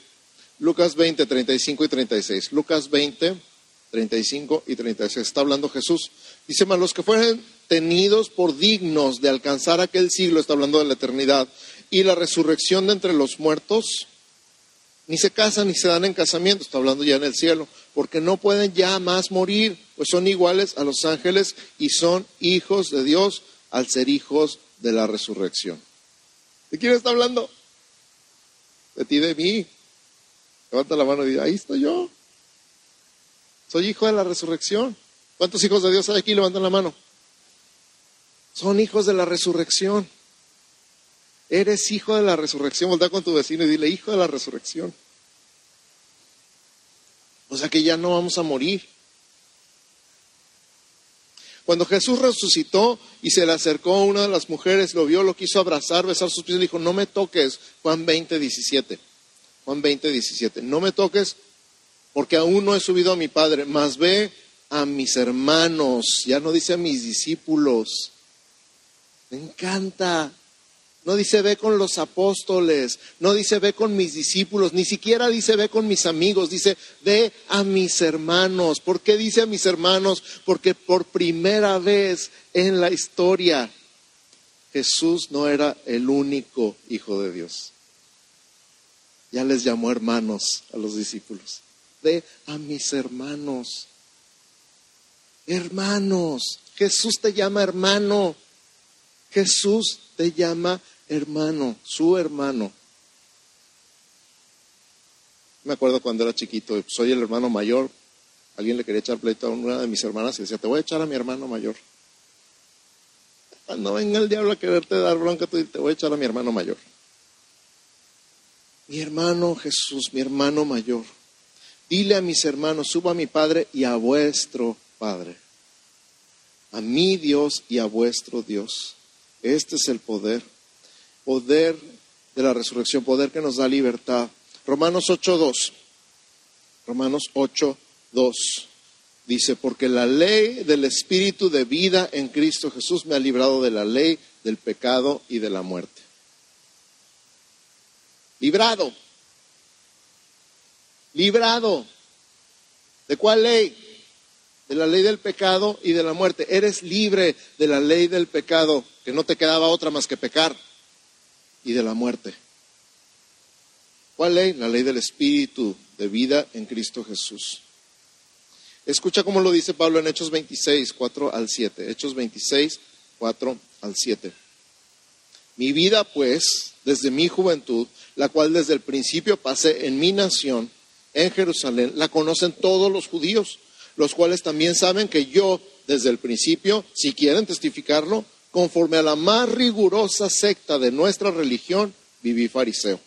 Lucas 20, 35 y 36. Lucas 20, 35 y 36. Está hablando Jesús. Dice, mas los que fueren tenidos por dignos de alcanzar aquel siglo, está hablando de la eternidad, y la resurrección de entre los muertos, ni se casan ni se dan en casamiento, está hablando ya en el cielo, porque no pueden ya más morir, pues son iguales a los ángeles y son hijos de Dios al ser hijos de la resurrección. ¿De quién está hablando? De ti, de mí. Levanta la mano y dice, ahí estoy yo. Soy hijo de la resurrección. ¿Cuántos hijos de Dios hay aquí? Levantan la mano. Son hijos de la resurrección. Eres hijo de la resurrección. Voltea con tu vecino y dile, hijo de la resurrección. O sea que ya no vamos a morir. Cuando Jesús resucitó y se le acercó una de las mujeres, lo vio, lo quiso abrazar, besar sus pies, le dijo, no me toques, Juan 20, 17. Juan 20, 17. No me toques porque aún no he subido a mi Padre, mas ve a mis hermanos, ya no dice a mis discípulos. Me encanta no dice ve con los apóstoles, no dice ve con mis discípulos, ni siquiera dice ve con mis amigos, dice ve a mis hermanos. ¿Por qué dice a mis hermanos? Porque por primera vez en la historia Jesús no era el único hijo de Dios. Ya les llamó hermanos a los discípulos. Ve a mis hermanos. Hermanos, Jesús te llama hermano. Jesús te llama hermano, su hermano. Me acuerdo cuando era chiquito, soy el hermano mayor. Alguien le quería echar pleito a una de mis hermanas y decía, te voy a echar a mi hermano mayor. Cuando venga el diablo a quererte dar bronca, te voy a echar a mi hermano mayor. Mi hermano Jesús, mi hermano mayor. Dile a mis hermanos, suba a mi Padre y a vuestro Padre. A mi Dios y a vuestro Dios. Este es el poder poder de la resurrección, poder que nos da libertad. Romanos 8.2. Romanos 8.2 dice, porque la ley del Espíritu de vida en Cristo Jesús me ha librado de la ley del pecado y de la muerte. Librado. Librado. ¿De cuál ley? De la ley del pecado y de la muerte. Eres libre de la ley del pecado, que no te quedaba otra más que pecar y de la muerte. ¿Cuál ley? La ley del Espíritu de vida en Cristo Jesús. Escucha cómo lo dice Pablo en Hechos 26, 4 al 7. Hechos 26, 4 al 7. Mi vida, pues, desde mi juventud, la cual desde el principio pasé en mi nación, en Jerusalén, la conocen todos los judíos, los cuales también saben que yo, desde el principio, si quieren testificarlo, conforme a la más rigurosa secta de nuestra religión, viví fariseo.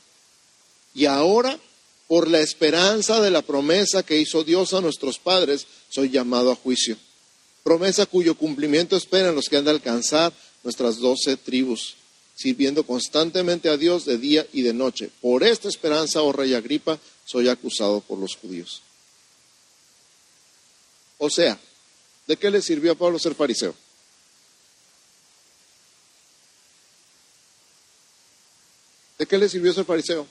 Y ahora, por la esperanza de la promesa que hizo Dios a nuestros padres, soy llamado a juicio. Promesa cuyo cumplimiento esperan los que han de alcanzar nuestras doce tribus, sirviendo constantemente a Dios de día y de noche. Por esta esperanza, oh rey Agripa, soy acusado por los judíos. O sea, ¿de qué le sirvió a Pablo ser fariseo? ¿De qué le sirvió ser fariseo?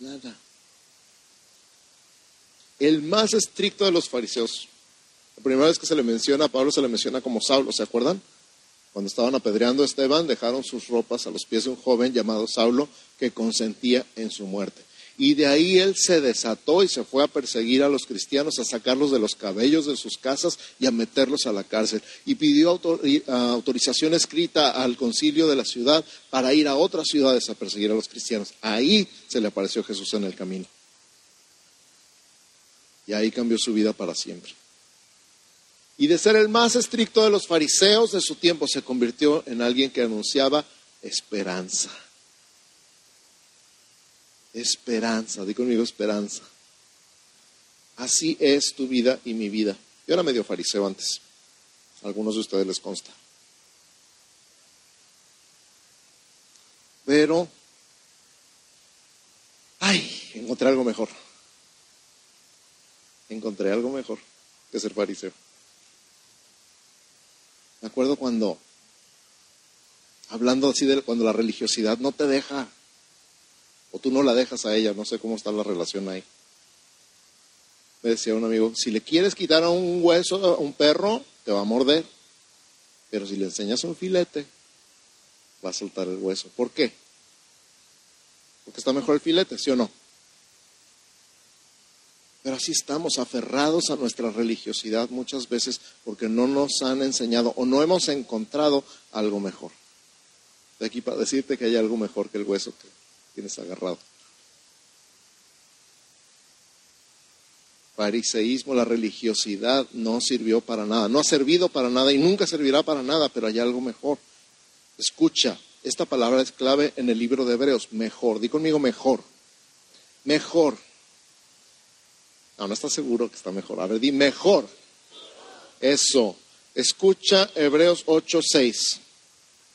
Nada. El más estricto de los fariseos. La primera vez que se le menciona a Pablo se le menciona como Saulo, ¿se acuerdan? Cuando estaban apedreando a Esteban, dejaron sus ropas a los pies de un joven llamado Saulo que consentía en su muerte. Y de ahí él se desató y se fue a perseguir a los cristianos, a sacarlos de los cabellos de sus casas y a meterlos a la cárcel. Y pidió autorización escrita al concilio de la ciudad para ir a otras ciudades a perseguir a los cristianos. Ahí se le apareció Jesús en el camino. Y ahí cambió su vida para siempre. Y de ser el más estricto de los fariseos de su tiempo, se convirtió en alguien que anunciaba esperanza esperanza. Di conmigo esperanza. Así es tu vida y mi vida. Yo era medio fariseo antes. A algunos de ustedes les consta. Pero, ay, encontré algo mejor. Encontré algo mejor que ser fariseo. Me acuerdo cuando, hablando así de cuando la religiosidad no te deja o tú no la dejas a ella, no sé cómo está la relación ahí. Me decía un amigo, si le quieres quitar a un hueso a un perro, te va a morder, pero si le enseñas un filete, va a soltar el hueso. ¿Por qué? Porque está mejor el filete, ¿sí o no? Pero así estamos aferrados a nuestra religiosidad muchas veces porque no nos han enseñado o no hemos encontrado algo mejor. De aquí para decirte que hay algo mejor que el hueso que tienes agarrado. Fariseísmo, la religiosidad no sirvió para nada, no ha servido para nada y nunca servirá para nada, pero hay algo mejor. Escucha, esta palabra es clave en el libro de Hebreos, mejor. Di conmigo mejor. Mejor. No, no estás seguro que está mejor. A ver, di mejor. Eso. Escucha Hebreos 8:6.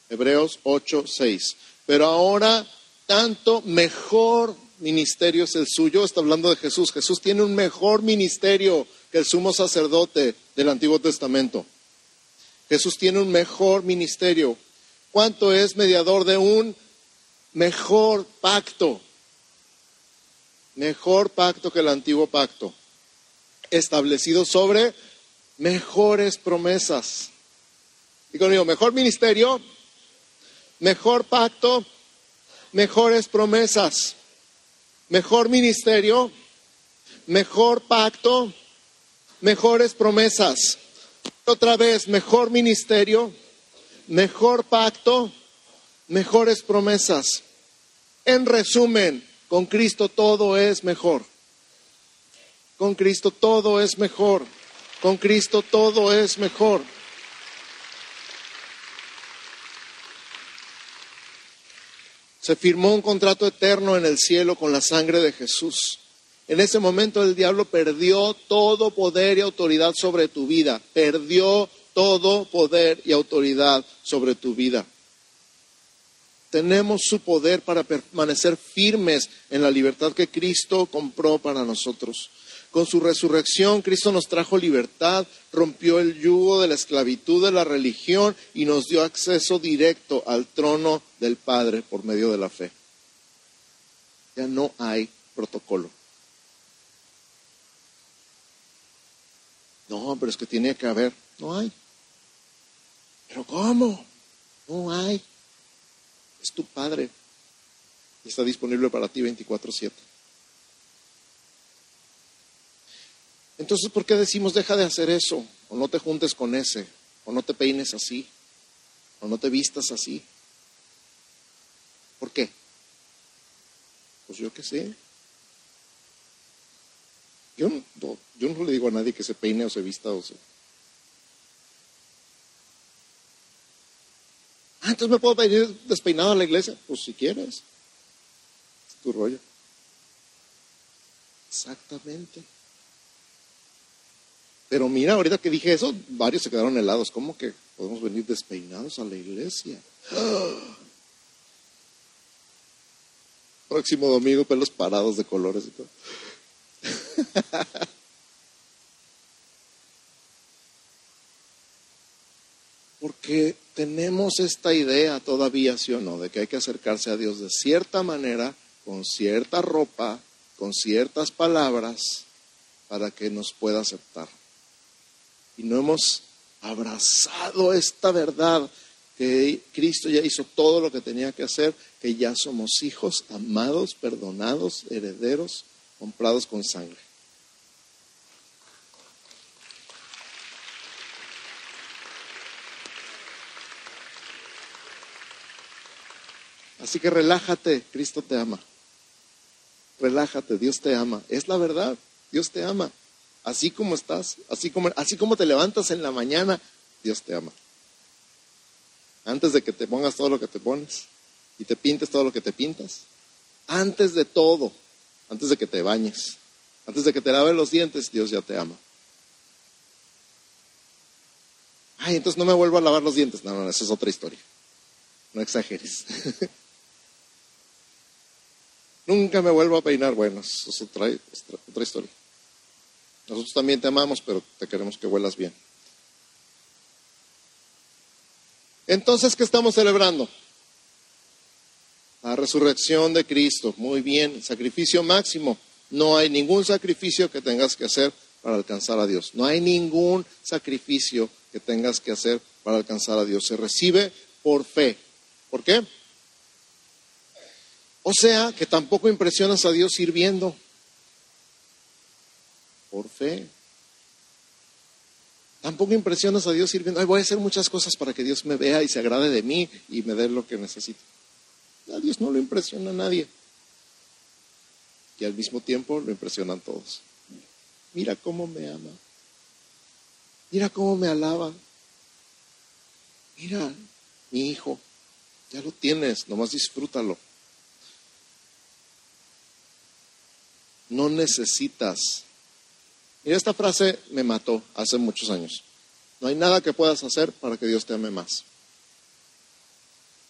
Hebreos 8:6. Pero ahora tanto mejor ministerio es el suyo. Está hablando de Jesús. Jesús tiene un mejor ministerio que el sumo sacerdote del Antiguo Testamento. Jesús tiene un mejor ministerio. ¿Cuánto es mediador de un mejor pacto? Mejor pacto que el antiguo pacto. Establecido sobre mejores promesas. Y conmigo, mejor ministerio, mejor pacto, mejores promesas, mejor ministerio, mejor pacto, mejores promesas. Otra vez, mejor ministerio, mejor pacto, mejores promesas. En resumen, con Cristo todo es mejor. Con Cristo todo es mejor. Con Cristo todo es mejor. Se firmó un contrato eterno en el cielo con la sangre de Jesús. En ese momento el diablo perdió todo poder y autoridad sobre tu vida. Perdió todo poder y autoridad sobre tu vida. Tenemos su poder para permanecer firmes en la libertad que Cristo compró para nosotros. Con su resurrección, Cristo nos trajo libertad, rompió el yugo de la esclavitud de la religión y nos dio acceso directo al trono del Padre por medio de la fe. Ya no hay protocolo. No, pero es que tiene que haber. No hay. ¿Pero cómo? No hay. Es tu Padre. Está disponible para ti 24/7. Entonces, ¿por qué decimos deja de hacer eso? O no te juntes con ese, o no te peines así, o no te vistas así. ¿Por qué? Pues yo qué sé. Yo no, yo no le digo a nadie que se peine o se vista o se... Ah, entonces me puedo pedir despeinado a la iglesia. Pues si quieres. Es tu rollo. Exactamente. Pero mira, ahorita que dije eso, varios se quedaron helados. ¿Cómo que podemos venir despeinados a la iglesia? Próximo domingo, pelos parados de colores y todo. Porque tenemos esta idea todavía, sí o no, de que hay que acercarse a Dios de cierta manera, con cierta ropa, con ciertas palabras, para que nos pueda aceptar y no hemos abrazado esta verdad que Cristo ya hizo todo lo que tenía que hacer, que ya somos hijos amados, perdonados, herederos, comprados con sangre. Así que relájate, Cristo te ama. Relájate, Dios te ama. Es la verdad, Dios te ama. Así como estás, así como, así como te levantas en la mañana, Dios te ama. Antes de que te pongas todo lo que te pones y te pintes todo lo que te pintas. Antes de todo, antes de que te bañes, antes de que te laves los dientes, Dios ya te ama. Ay, entonces no me vuelvo a lavar los dientes. No, no, esa es otra historia. No exageres. Nunca me vuelvo a peinar. Bueno, eso es otra, otra historia. Nosotros también te amamos, pero te queremos que huelas bien. Entonces, ¿qué estamos celebrando? La resurrección de Cristo. Muy bien, sacrificio máximo. No hay ningún sacrificio que tengas que hacer para alcanzar a Dios. No hay ningún sacrificio que tengas que hacer para alcanzar a Dios. Se recibe por fe. ¿Por qué? O sea, que tampoco impresionas a Dios sirviendo. Por fe. Tampoco impresionas a Dios sirviendo. Ay, voy a hacer muchas cosas para que Dios me vea y se agrade de mí y me dé lo que necesito. A Dios no lo impresiona a nadie. Y al mismo tiempo lo impresionan todos. Mira cómo me ama. Mira cómo me alaba. Mira, mi hijo, ya lo tienes, nomás disfrútalo. No necesitas Mira, esta frase me mató hace muchos años. No hay nada que puedas hacer para que Dios te ame más.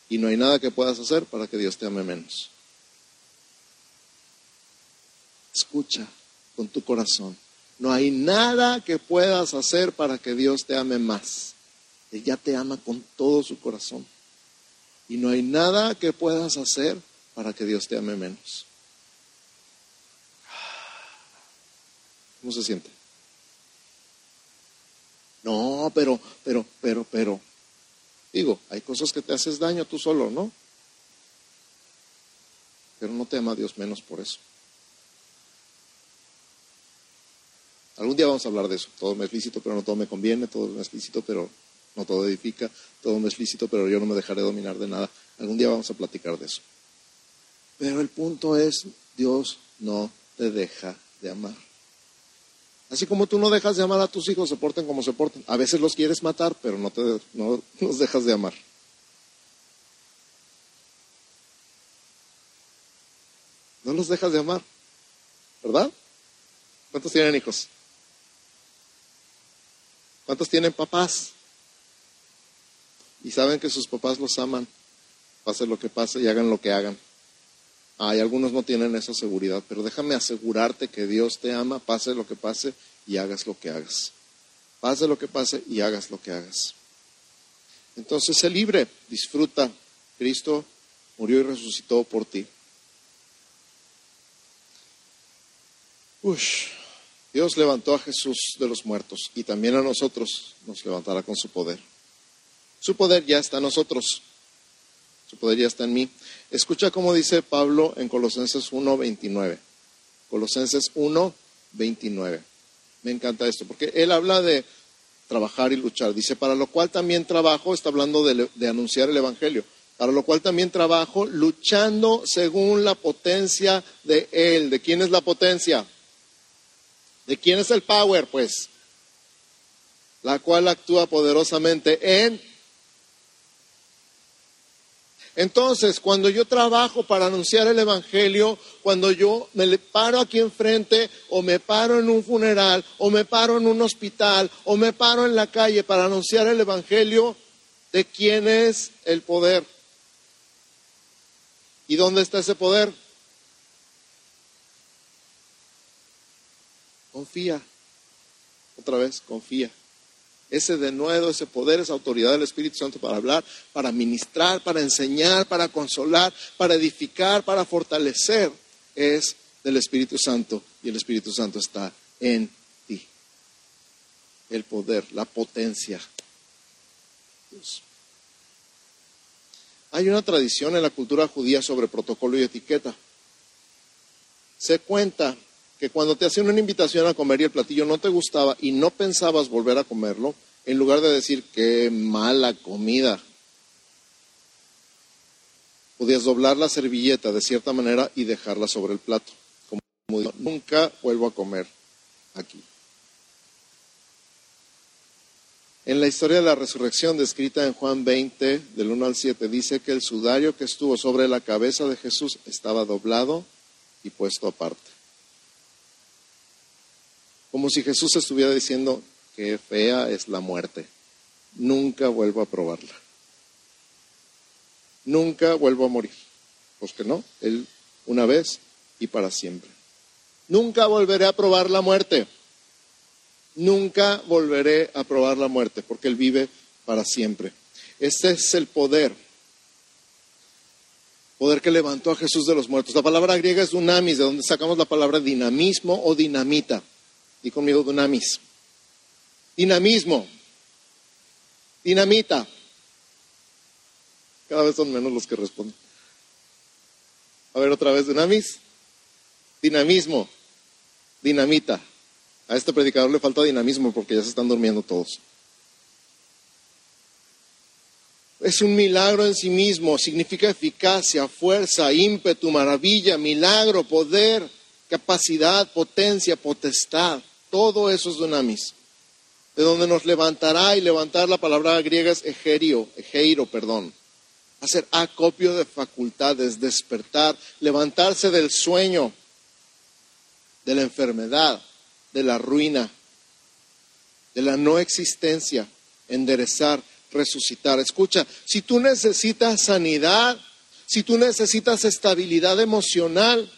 Y no hay nada que puedas hacer para que Dios te ame menos. Escucha con tu corazón. No hay nada que puedas hacer para que Dios te ame más. Él ya te ama con todo su corazón. Y no hay nada que puedas hacer para que Dios te ame menos. ¿Cómo se siente? No, pero, pero, pero, pero. Digo, hay cosas que te haces daño tú solo, ¿no? Pero no te ama Dios menos por eso. Algún día vamos a hablar de eso. Todo me es lícito, pero no todo me conviene. Todo me es lícito, pero no todo edifica. Todo me es lícito, pero yo no me dejaré dominar de nada. Algún día vamos a platicar de eso. Pero el punto es, Dios no te deja de amar. Así como tú no dejas de amar a tus hijos, se porten como se porten. A veces los quieres matar, pero no, te, no los dejas de amar. No los dejas de amar, ¿verdad? ¿Cuántos tienen hijos? ¿Cuántos tienen papás? Y saben que sus papás los aman, pase lo que pase y hagan lo que hagan. Hay algunos no tienen esa seguridad, pero déjame asegurarte que Dios te ama, pase lo que pase y hagas lo que hagas. Pase lo que pase y hagas lo que hagas. Entonces, sé libre, disfruta. Cristo murió y resucitó por ti. Ush. Dios levantó a Jesús de los muertos y también a nosotros nos levantará con su poder. Su poder ya está en nosotros. Su poder ya está en mí. Escucha cómo dice Pablo en Colosenses 1.29. Colosenses 1.29. Me encanta esto, porque él habla de trabajar y luchar. Dice, para lo cual también trabajo, está hablando de, de anunciar el Evangelio, para lo cual también trabajo luchando según la potencia de Él. ¿De quién es la potencia? ¿De quién es el power? Pues, la cual actúa poderosamente en entonces, cuando yo trabajo para anunciar el Evangelio, cuando yo me paro aquí enfrente o me paro en un funeral o me paro en un hospital o me paro en la calle para anunciar el Evangelio, ¿de quién es el poder? ¿Y dónde está ese poder? Confía. Otra vez, confía ese denuedo, ese poder, esa autoridad del Espíritu Santo para hablar, para ministrar, para enseñar, para consolar, para edificar, para fortalecer, es del Espíritu Santo y el Espíritu Santo está en ti. El poder, la potencia. Hay una tradición en la cultura judía sobre protocolo y etiqueta. Se cuenta que cuando te hacían una invitación a comer y el platillo no te gustaba y no pensabas volver a comerlo, en lugar de decir qué mala comida, podías doblar la servilleta de cierta manera y dejarla sobre el plato. Como nunca vuelvo a comer aquí. En la historia de la resurrección descrita en Juan 20, del 1 al 7, dice que el sudario que estuvo sobre la cabeza de Jesús estaba doblado y puesto aparte. Como si Jesús estuviera diciendo, qué fea es la muerte. Nunca vuelvo a probarla. Nunca vuelvo a morir. Pues que no, Él una vez y para siempre. Nunca volveré a probar la muerte. Nunca volveré a probar la muerte, porque Él vive para siempre. Este es el poder. Poder que levantó a Jesús de los muertos. La palabra griega es dunamis, de donde sacamos la palabra dinamismo o dinamita. Y conmigo dunamis. Dinamismo. Dinamita. Cada vez son menos los que responden. A ver otra vez, dunamis. Dinamismo. Dinamita. A este predicador le falta dinamismo porque ya se están durmiendo todos. Es un milagro en sí mismo, significa eficacia, fuerza, ímpetu, maravilla, milagro, poder, capacidad, potencia, potestad. Todo eso es dunamis. De donde nos levantará y levantar la palabra griega es egerio, egeiro, perdón. Hacer acopio de facultades, despertar, levantarse del sueño, de la enfermedad, de la ruina, de la no existencia, enderezar, resucitar. Escucha, si tú necesitas sanidad, si tú necesitas estabilidad emocional,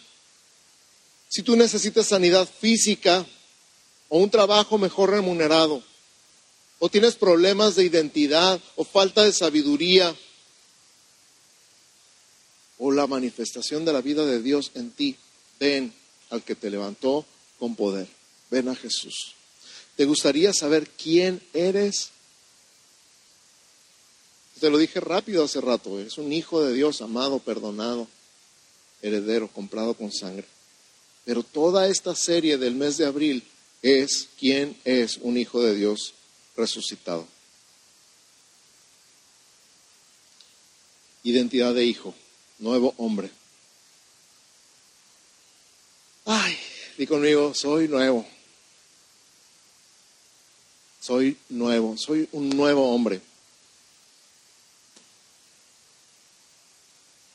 si tú necesitas sanidad física o un trabajo mejor remunerado, o tienes problemas de identidad o falta de sabiduría, o la manifestación de la vida de Dios en ti, ven al que te levantó con poder ven a Jesús. ¿Te gustaría saber quién eres? Te lo dije rápido hace rato, es un hijo de Dios, amado, perdonado, heredero, comprado con sangre. Pero toda esta serie del mes de abril es quién es un hijo de Dios resucitado. Identidad de hijo, nuevo hombre. Ay, di conmigo, soy nuevo soy nuevo, soy un nuevo hombre.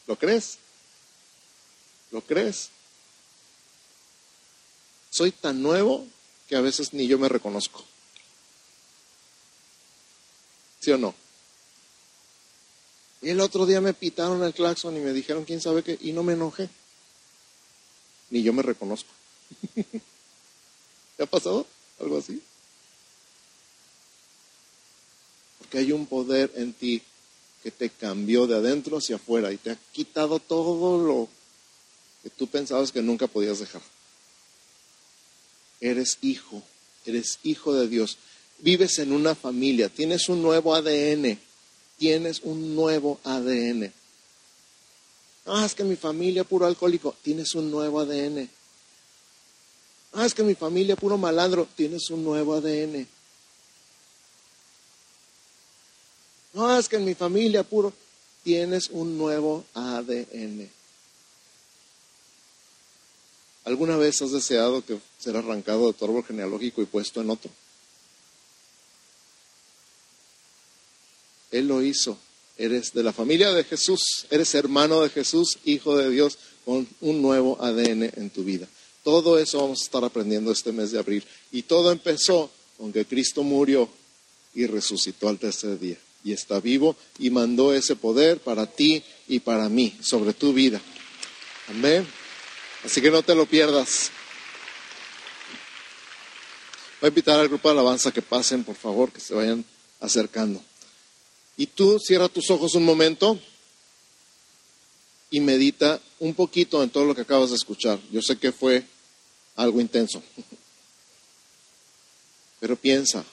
¿Lo crees? ¿Lo crees? Soy tan nuevo que a veces ni yo me reconozco. ¿Sí o no? Y el otro día me pitaron el claxon y me dijeron quién sabe qué y no me enojé. Ni yo me reconozco. ¿Te ha pasado algo así? que hay un poder en ti que te cambió de adentro hacia afuera y te ha quitado todo lo que tú pensabas que nunca podías dejar. Eres hijo, eres hijo de Dios. Vives en una familia, tienes un nuevo ADN, tienes un nuevo ADN. Ah, es que mi familia puro alcohólico, tienes un nuevo ADN. Ah, es que mi familia puro malandro, tienes un nuevo ADN. No, es que en mi familia puro tienes un nuevo ADN. ¿Alguna vez has deseado que ser arrancado de tu árbol genealógico y puesto en otro? Él lo hizo. Eres de la familia de Jesús, eres hermano de Jesús, hijo de Dios, con un nuevo ADN en tu vida. Todo eso vamos a estar aprendiendo este mes de abril. Y todo empezó con que Cristo murió y resucitó al tercer día y está vivo y mandó ese poder para ti y para mí, sobre tu vida. Amén. Así que no te lo pierdas. Voy a invitar al grupo de alabanza que pasen, por favor, que se vayan acercando. Y tú cierra tus ojos un momento y medita un poquito en todo lo que acabas de escuchar. Yo sé que fue algo intenso, pero piensa.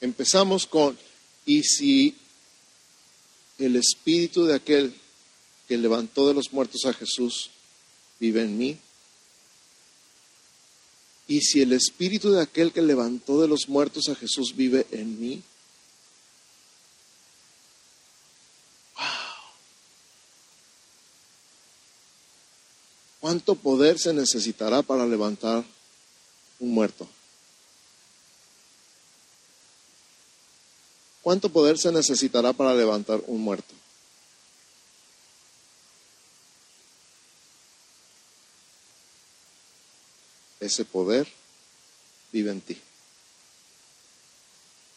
Empezamos con y si el espíritu de aquel que levantó de los muertos a Jesús vive en mí, y si el espíritu de aquel que levantó de los muertos a Jesús vive en mí, ¿Cuánto poder se necesitará para levantar un muerto? ¿Cuánto poder se necesitará para levantar un muerto? Ese poder vive en ti.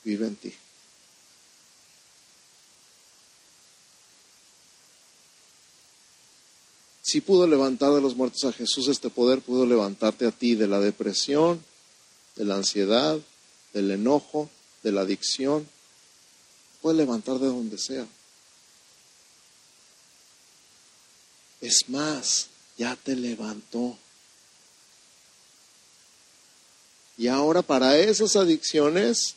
Vive en ti. Si pudo levantar de los muertos a Jesús, este poder pudo levantarte a ti de la depresión, de la ansiedad, del enojo, de la adicción. Puede levantar de donde sea. Es más, ya te levantó. Y ahora para esas adicciones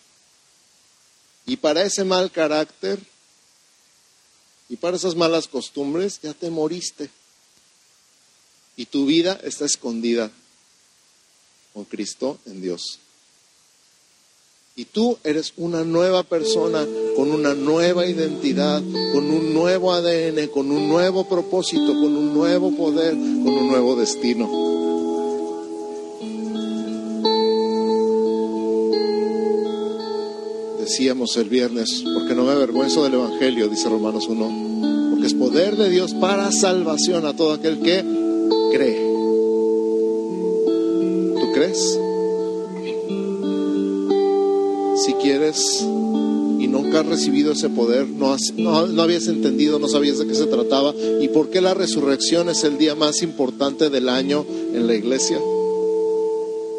y para ese mal carácter y para esas malas costumbres, ya te moriste y tu vida está escondida con Cristo en Dios. Y tú eres una nueva persona con una nueva identidad, con un nuevo ADN, con un nuevo propósito, con un nuevo poder, con un nuevo destino. Decíamos el viernes, porque no me avergüenzo del Evangelio, dice Romanos 1, porque es poder de Dios para salvación a todo aquel que cree. ¿Tú crees? Si quieres y nunca has recibido ese poder, no, no, habías entendido, no sabías de qué se trataba y por qué la resurrección es el día más importante del año en la iglesia.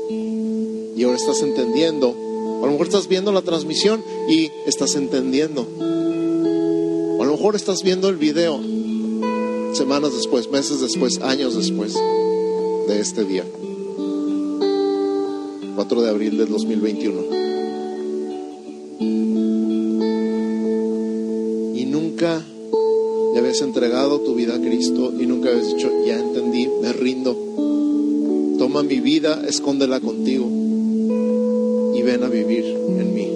Y ahora estás entendiendo. A lo mejor estás viendo la transmisión y estás entendiendo. O a lo mejor estás viendo el video semanas después, meses después, años después de este día. 4 de abril del 2021. Y nunca le habías entregado tu vida a Cristo y nunca habías dicho, ya entendí, me rindo. Toma mi vida, escóndela contigo ven a vivir en mí.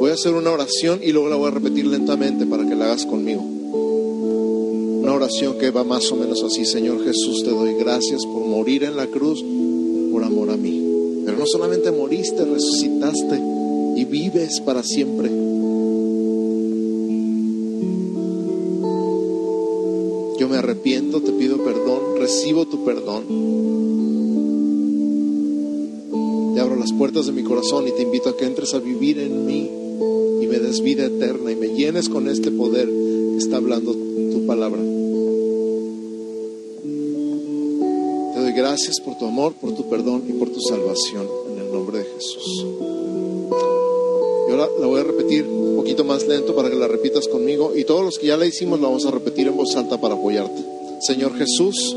Voy a hacer una oración y luego la voy a repetir lentamente para que la hagas conmigo. Una oración que va más o menos así, Señor Jesús, te doy gracias por morir en la cruz por amor a mí. Pero no solamente moriste, resucitaste y vives para siempre. Yo me arrepiento, te pido perdón, recibo tu perdón. Puertas de mi corazón y te invito a que entres a vivir en mí me des vida eterna y me llenes con este poder que está hablando tu palabra. Te doy gracias por tu amor, por tu perdón y por tu salvación en el nombre de Jesús. Y ahora la voy a repetir un poquito más lento para que la repitas conmigo y todos los que ya la hicimos la vamos a repetir en voz alta para apoyarte. Señor Jesús,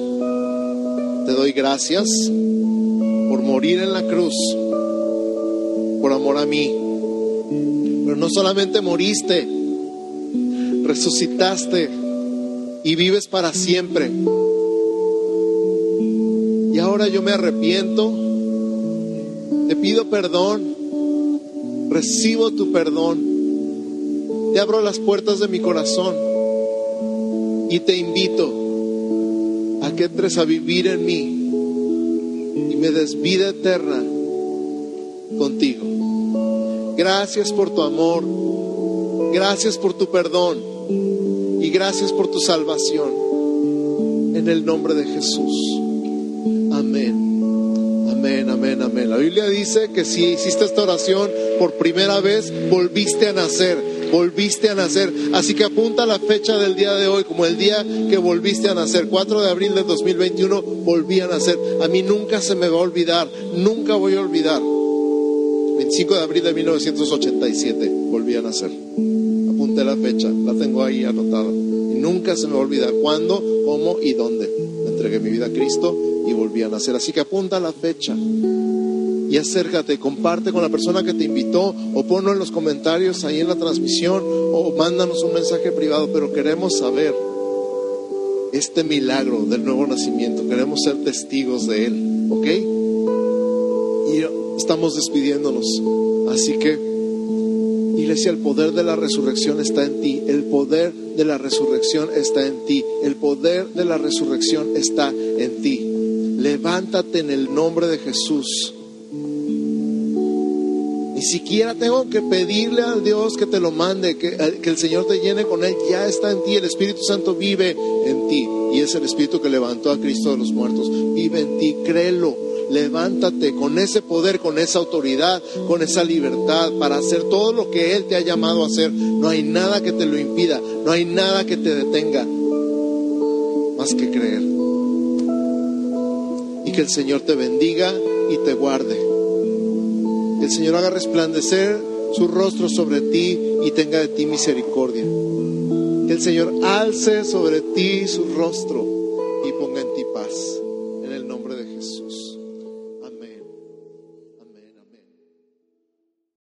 te doy gracias por morir en la cruz, mí no solamente moriste, resucitaste y vives para siempre. Y ahora yo me arrepiento, te pido perdón, recibo tu perdón, te abro las puertas de mi corazón y te invito a que entres a vivir en mí y me des vida eterna contigo. Gracias por tu amor. Gracias por tu perdón. Y gracias por tu salvación. En el nombre de Jesús. Amén. Amén, amén, amén. La Biblia dice que si hiciste esta oración por primera vez, volviste a nacer. Volviste a nacer. Así que apunta la fecha del día de hoy como el día que volviste a nacer. 4 de abril del 2021 volví a nacer. A mí nunca se me va a olvidar. Nunca voy a olvidar 25 de abril de 1987 volví a nacer. Apunté la fecha, la tengo ahí anotada. Y nunca se me va a olvidar cuándo, cómo y dónde. entregué mi vida a Cristo y volví a nacer. Así que apunta la fecha. y acércate, comparte con la persona que te invitó o ponlo en los comentarios ahí en la transmisión o mándanos un mensaje privado, pero queremos saber este milagro del nuevo nacimiento, queremos ser testigos de él, ¿ok? Estamos despidiéndonos, así que iglesia, el poder de la resurrección está en ti, el poder de la resurrección está en ti, el poder de la resurrección está en ti. Levántate en el nombre de Jesús ni siquiera tengo que pedirle a Dios que te lo mande, que, eh, que, el Señor te llene con Él. Ya está en ti, el Espíritu Santo vive en ti. Y es el Espíritu que levantó a Cristo de los muertos. Vive en ti, créelo. Levántate con ese poder, con esa autoridad, con esa libertad para hacer todo lo que Él te ha llamado a hacer. No hay nada que te lo impida, no hay nada que te detenga, más que creer. Y que el Señor te bendiga y te guarde el Señor haga resplandecer su rostro sobre ti y tenga de ti misericordia. Que el Señor alce sobre ti su rostro